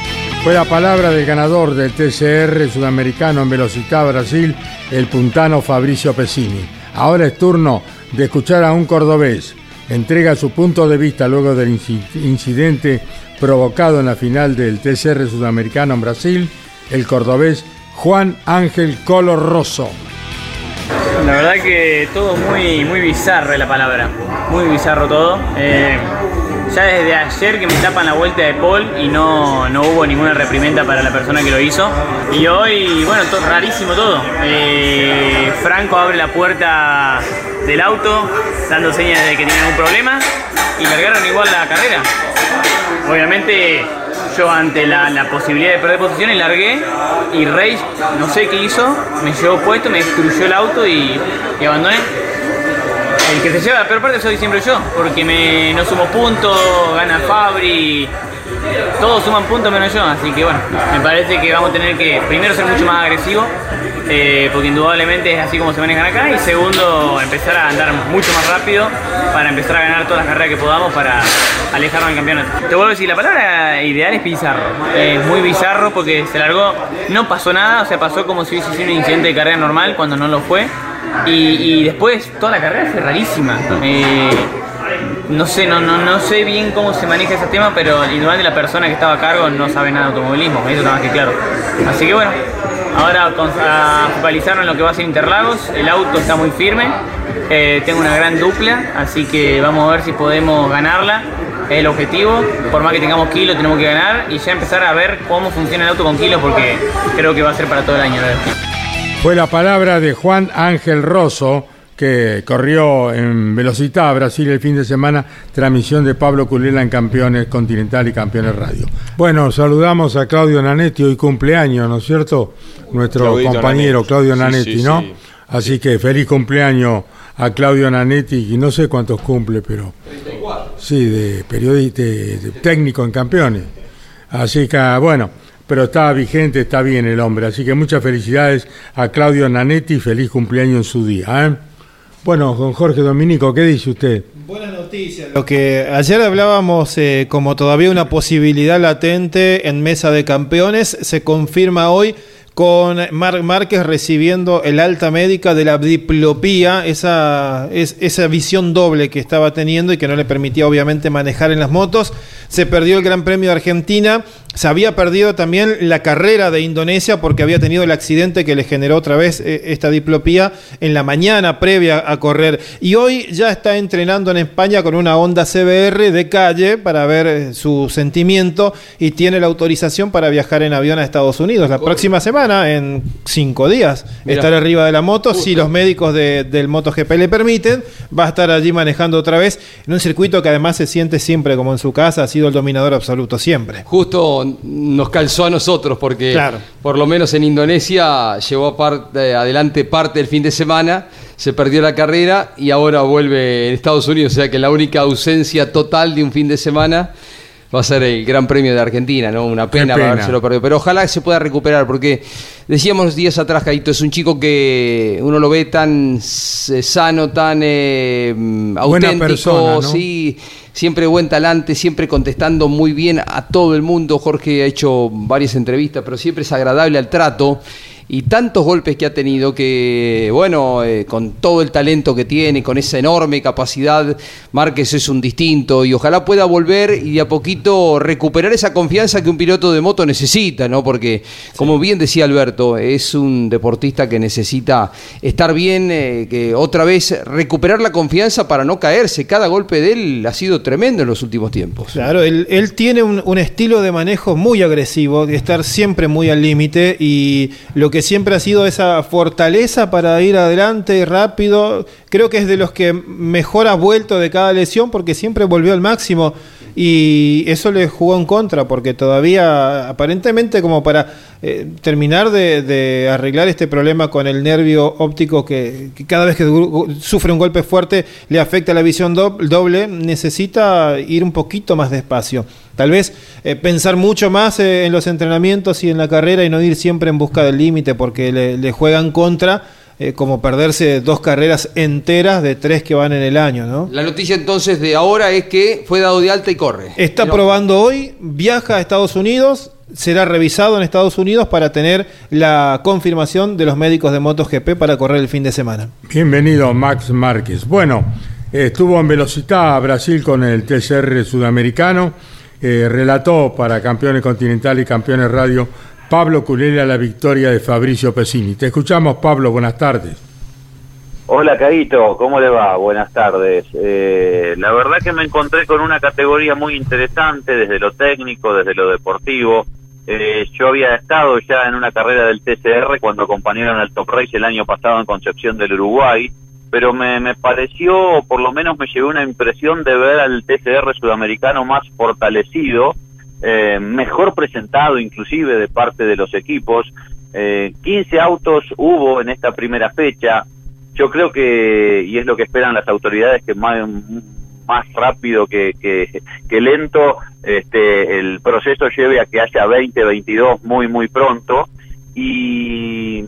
Fue la palabra del ganador del TCR sudamericano en Velocità Brasil, el puntano Fabricio Pesini. Ahora es turno de escuchar a un cordobés. Entrega su punto de vista luego del inci- incidente provocado en la final del TCR sudamericano en Brasil, el cordobés Juan Ángel Colo Rosso. La verdad que todo muy, muy bizarro es la palabra. Muy bizarro todo. Eh, ya desde ayer que me tapan la vuelta de Paul y no, no hubo ninguna reprimenda para la persona que lo hizo. Y hoy, bueno, to- rarísimo todo. Eh, Franco abre la puerta del auto, dando señas de que tenían algún problema y largaron igual la carrera. Obviamente yo ante la, la posibilidad de perder posiciones largué y Rey, no sé qué hizo, me llevó puesto, me destruyó el auto y, y abandoné. El que se lleva la peor parte soy siempre yo, porque me, no sumo puntos, gana Fabri, todos suman puntos menos yo, así que bueno, me parece que vamos a tener que primero ser mucho más agresivo, eh, porque indudablemente es así como se manejan acá, y segundo empezar a andar mucho más rápido para empezar a ganar todas las carreras que podamos para alejarnos del campeonato. Te vuelvo a decir, la palabra ideal es bizarro, es muy bizarro porque se largó, no pasó nada, o sea, pasó como si hubiese sido un incidente de carrera normal cuando no lo fue, y, después toda la carrera fue rarísima. Eh, no sé, no, no, no sé bien cómo se maneja ese tema, pero indudablemente la persona que estaba a cargo no sabe nada de automovilismo, eso está más que claro. Así que bueno, ahora a focalizarnos en lo que va a ser Interlagos, el auto está muy firme, eh, tengo una gran dupla, así que vamos a ver si podemos ganarla. Es el objetivo, por más que tengamos kilos tenemos que ganar y ya empezar a ver cómo funciona el auto con kilos porque creo que va a ser para todo el año. Fue la palabra de Juan Ángel Rosso, que corrió en Velocità, Brasil, el fin de semana, transmisión de Pablo Culela en Campeones Continental y Campeones Radio. Bueno, saludamos a Claudio Nanetti, hoy cumpleaños, ¿no es cierto? Nuestro Claudito compañero Nanetti. Claudio Nanetti, sí, ¿no? sí. Así que feliz cumpleaños a Claudio Nanetti, y no sé cuántos cumple, pero... Sí, de periodista, de- de técnico en Campeones. Así que, bueno, pero está vigente, está bien el hombre. Así que muchas felicidades a Claudio Nanetti, feliz cumpleaños en su día. ¿eh? Bueno, don Jorge Dominico, ¿qué dice usted? Buenas noticias. Lo que ayer hablábamos eh, como todavía una posibilidad latente en mesa de campeones, se confirma hoy con Marc Márquez recibiendo el alta médica de la diplopía, esa, es, esa visión doble que estaba teniendo y que no le permitía obviamente manejar en las motos. Se perdió el Gran Premio de Argentina, se había perdido también la carrera de Indonesia porque había tenido el accidente que le generó otra vez eh, esta diplopía en la mañana previa a correr. Y hoy ya está entrenando en España con una Honda CBR de calle para ver eh, su sentimiento y tiene la autorización para viajar en avión a Estados Unidos. La próxima semana, en cinco días, Mira. estar arriba de la moto. Si los médicos de- del MotoGP le permiten, va a estar allí manejando otra vez en un circuito que además se siente siempre como en su casa, sido el dominador absoluto siempre. Justo nos calzó a nosotros porque Claro. por lo menos en Indonesia llevó parte- adelante parte del fin de semana, se perdió la carrera y ahora vuelve en Estados Unidos, o sea que la única ausencia total de un fin de semana va a ser el Gran Premio de Argentina, ¿no? Una pena, pena. haberse lo perdido, pero ojalá se pueda recuperar porque decíamos días atrás, Caito, es un chico que uno lo ve tan sano, tan eh, Buena auténtico, persona, ¿no? sí, siempre buen talante, siempre contestando muy bien a todo el mundo. Jorge ha hecho varias entrevistas, pero siempre es agradable al trato. Y tantos golpes que ha tenido que, bueno, eh, con todo el talento que tiene, con esa enorme capacidad, Márquez es un distinto y ojalá pueda volver y de a poquito recuperar esa confianza que un piloto de moto necesita, ¿no? Porque, como bien decía Alberto, es un deportista que necesita estar bien, eh, que otra vez recuperar la confianza para no caerse. Cada golpe de él ha sido tremendo en los últimos tiempos. Claro, él, tiene un, un estilo de manejo muy agresivo, de estar siempre muy al límite y lo que siempre ha sido esa fortaleza para ir adelante rápido, creo que es de los que mejor ha vuelto de cada lesión porque siempre volvió al máximo y eso le jugó en contra porque todavía aparentemente como para eh, terminar de, arreglar este problema con el nervio óptico que, cada vez que sufre un golpe fuerte le afecta la visión do- doble, necesita ir un poquito más despacio. Tal vez eh, pensar mucho más eh, en los entrenamientos y en la carrera y no ir siempre en busca del límite porque le, le juegan contra eh, como perderse dos carreras enteras de tres que van en el año, ¿no? La noticia entonces de ahora es que fue dado de alta y corre. Está probando hoy, viaja a Estados Unidos, será revisado en Estados Unidos para tener la confirmación de los médicos de MotoGP para correr el fin de semana. Bienvenido, Max Márquez. Bueno, estuvo en Velocità, Brasil, con el TCR sudamericano. eh, relató para Campeones Continental y Campeones Radio Pablo Culela la victoria de Fabricio Pesini. Te escuchamos, Pablo. Buenas tardes. Hola, Caguito, ¿cómo le va? Buenas tardes. Eh, la verdad que me encontré con una categoría muy interesante desde lo técnico, desde lo deportivo. Eh, yo había estado ya en una carrera del TCR cuando acompañaron al Top Race el año pasado en Concepción del Uruguay, pero me, me pareció, o por lo menos me llevé una impresión de ver al TCR sudamericano más fortalecido, eh, mejor presentado inclusive de parte de los equipos. Eh, 15 autos hubo en esta primera fecha. Yo creo que, y es lo que esperan las autoridades, que más, más rápido que, que, que lento este, el proceso lleve a que haya 20, 22 muy, muy pronto. Y,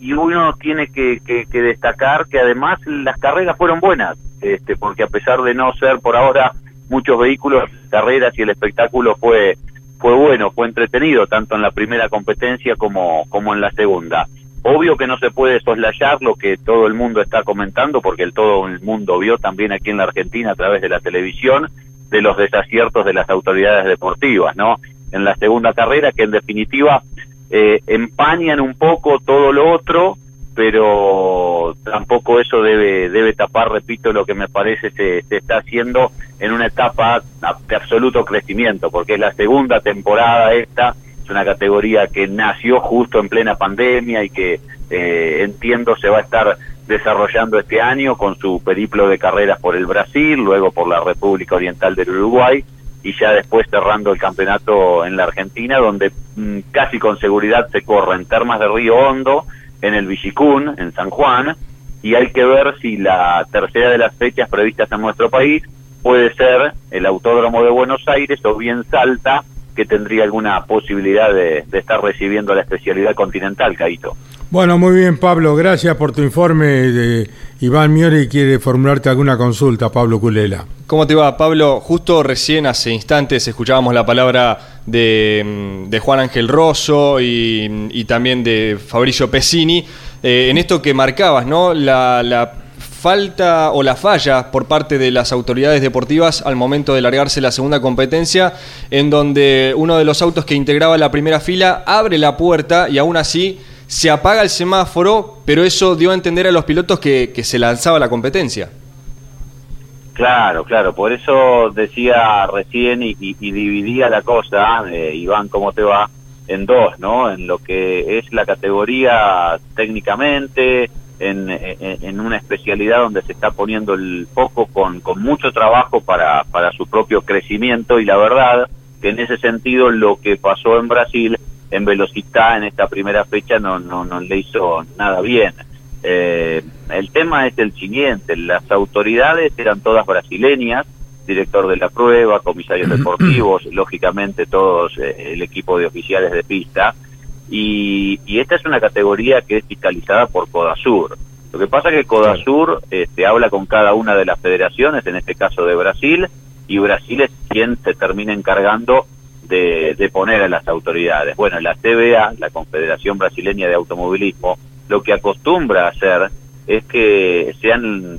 y uno tiene que, que, que destacar que además las carreras fueron buenas, este, porque a pesar de no ser por ahora muchos vehículos, carreras y el espectáculo fue fue bueno, fue entretenido tanto en la primera competencia como como en la segunda. Obvio que no se puede soslayar lo que todo el mundo está comentando, porque el todo el mundo vio también aquí en la Argentina a través de la televisión de los desaciertos de las autoridades deportivas, ¿no? En la segunda carrera, que en definitiva eh, empañan un poco todo lo otro, pero tampoco eso debe debe tapar, repito, lo que me parece se, se está haciendo en una etapa de absoluto crecimiento, porque es la segunda temporada esta, es una categoría que nació justo en plena pandemia y que eh, entiendo se va a estar desarrollando este año con su periplo de carreras por el Brasil, luego por la República Oriental del Uruguay y ya después cerrando el campeonato en la Argentina, donde mm, casi con seguridad se corre en Termas de Río Hondo, en el Villicún, en San Juan, y hay que ver si la tercera de las fechas previstas en nuestro país puede ser el Autódromo de Buenos Aires o bien Salta, que tendría alguna posibilidad de, estar recibiendo la especialidad continental, Caito. Bueno, muy bien, Pablo. Gracias por tu informe. De Iván Miori quiere formularte alguna consulta, Pablo Culela. ¿Cómo te va, Pablo? Justo recién, hace instantes, escuchábamos la palabra de, mm, Juan Ángel Rosso y, y también de Fabricio Pesini. Eh, en esto que marcabas, ¿no? La, la falta o la falla por parte de las autoridades deportivas al momento de largarse la segunda competencia, en donde uno de los autos que integraba la primera fila abre la puerta y aún así se apaga el semáforo, pero eso dio a entender a los pilotos que, que se lanzaba la competencia. Claro, claro, por eso decía recién y, dividía la cosa, eh, Iván, ¿cómo te va? En dos, ¿no? En lo que es la categoría técnicamente, en, en, en una especialidad donde se está poniendo el foco con, con mucho trabajo para, para su propio crecimiento y la verdad que en ese sentido lo que pasó en Brasil en velocidad en esta primera fecha no, no, no le hizo nada bien. Eh, el tema es el siguiente, las autoridades eran todas brasileñas, director de la prueba, comisarios deportivos, lógicamente todos eh, el equipo de oficiales de pista, y, y esta es una categoría que es fiscalizada por Codasur. Lo que pasa es que Codasur este, habla con cada una de las federaciones, en este caso de Brasil, y Brasil es quien se termina encargando de, poner a las autoridades. Bueno, la CBA, la Confederación Brasileña de Automovilismo, lo que acostumbra hacer es que sean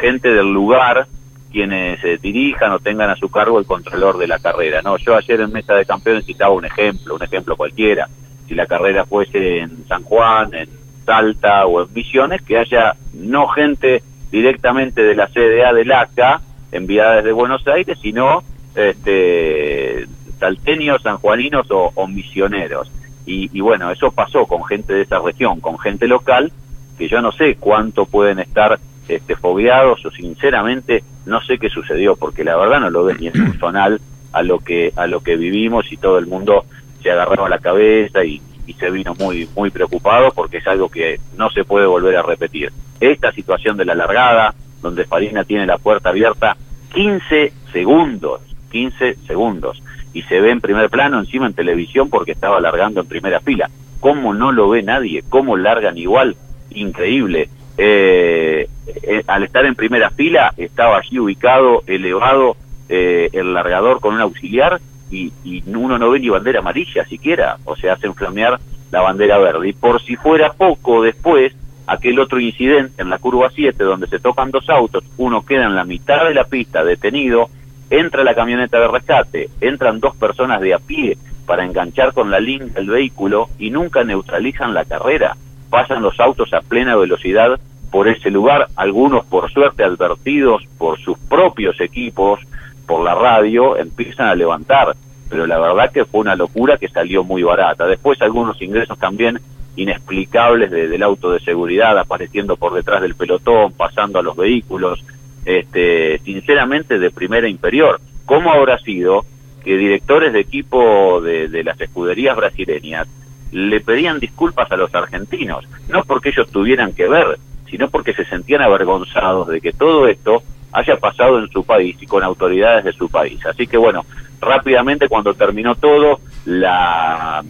gente del lugar quienes eh, dirijan o tengan a su cargo el controlor de la carrera. No, yo ayer en Mesa de Campeones citaba un ejemplo, un ejemplo cualquiera. Si la carrera fuese en San Juan, en Salta o en Misiones, que haya no gente directamente de la CDA del ACA enviada desde Buenos Aires, sino este, salteños, sanjuaninos o, o misioneros. Y, y bueno, eso pasó con gente de esa región, con gente local, que yo no sé cuánto pueden estar este, o sinceramente no sé qué sucedió, porque la verdad no lo ves ni en personal a lo que a lo que vivimos y todo el mundo se agarró a la cabeza y, y se vino muy muy preocupado porque es algo que no se puede volver a repetir. Esta situación de la largada, donde Farina tiene la puerta abierta 15 segundos, 15 segundos, y se ve en primer plano encima en televisión porque estaba largando en primera fila. ¿Cómo no lo ve nadie? ¿Cómo largan igual? Increíble. Eh, eh, al estar en primera fila estaba allí ubicado, elevado eh, el largador con un auxiliar y, uno no ve ni bandera amarilla siquiera, o sea, hacen flamear la bandera verde. Y por si fuera poco después, aquel otro incidente en la curva 7 donde se tocan dos autos, uno queda en la mitad de la pista detenido, entra la camioneta de rescate, entran dos personas de a pie para enganchar con la línea el vehículo y nunca neutralizan la carrera. Pasan los autos a plena velocidad por ese lugar, algunos por suerte advertidos por sus propios equipos, por la radio, empiezan a levantar. Pero la verdad que fue una locura que salió muy barata. Después algunos ingresos también inexplicables de- del auto de seguridad apareciendo por detrás del pelotón, pasando a los vehículos, este, sinceramente de primera inferior. ¿Cómo habrá sido que directores de equipo de, las escuderías brasileñas le pedían disculpas a los argentinos? No porque ellos tuvieran que ver, sino porque se sentían avergonzados de que todo esto haya pasado en su país y con autoridades de su país. Así que bueno, rápidamente cuando terminó todo, la,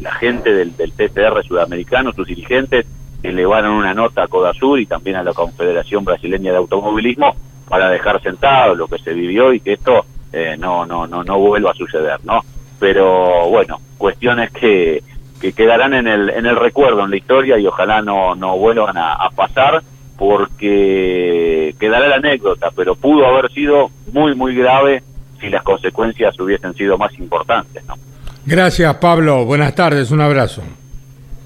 la gente del, del TCR sudamericano, sus dirigentes, elevaron una nota a Codasur y también a la Confederación Brasileña de Automovilismo para dejar sentado lo que se vivió y que esto eh, no, no, no, no vuelva a suceder, ¿no? Pero bueno, cuestiones que, que quedarán en el, en el recuerdo, en la historia y ojalá no, no vuelvan a, a pasar porque quedará la anécdota, pero pudo haber sido muy, muy grave si las consecuencias hubiesen sido más importantes, ¿no? Gracias, Pablo. Buenas tardes, un abrazo.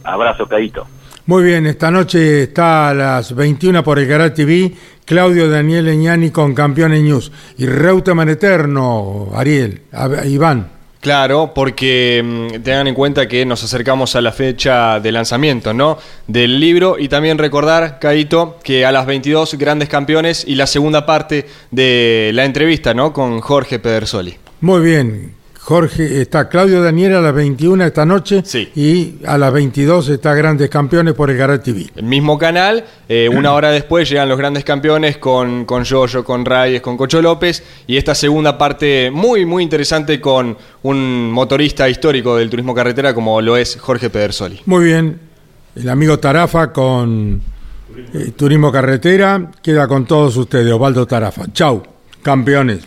Abrazo, Caíto. Muy bien, esta noche está a las 21 por el Garage TV Claudio Daniel Eñani con Campeones News y Reutemann Eterno, Ariel, Iván. Claro, porque mm, tengan en cuenta que nos acercamos a la fecha de lanzamiento, ¿no? Del libro y también recordar, Caito, que a las 22 grandes campeones y la segunda parte de la entrevista, ¿no? Con Jorge Pedersoli. Muy bien. Jorge, está Claudio Daniel a las 21 esta noche y a las 22 está Grandes Campeones por el Garage TV. El mismo canal, eh, una hora después llegan los grandes campeones con, con Yoyo, con Reyes, con Cocho López y esta segunda parte muy, muy interesante con un motorista histórico del turismo carretera como lo es Jorge Pedersoli. Muy bien. El amigo Tarafa con eh, Turismo Carretera queda con todos ustedes. Osvaldo Tarafa. Chau, campeones.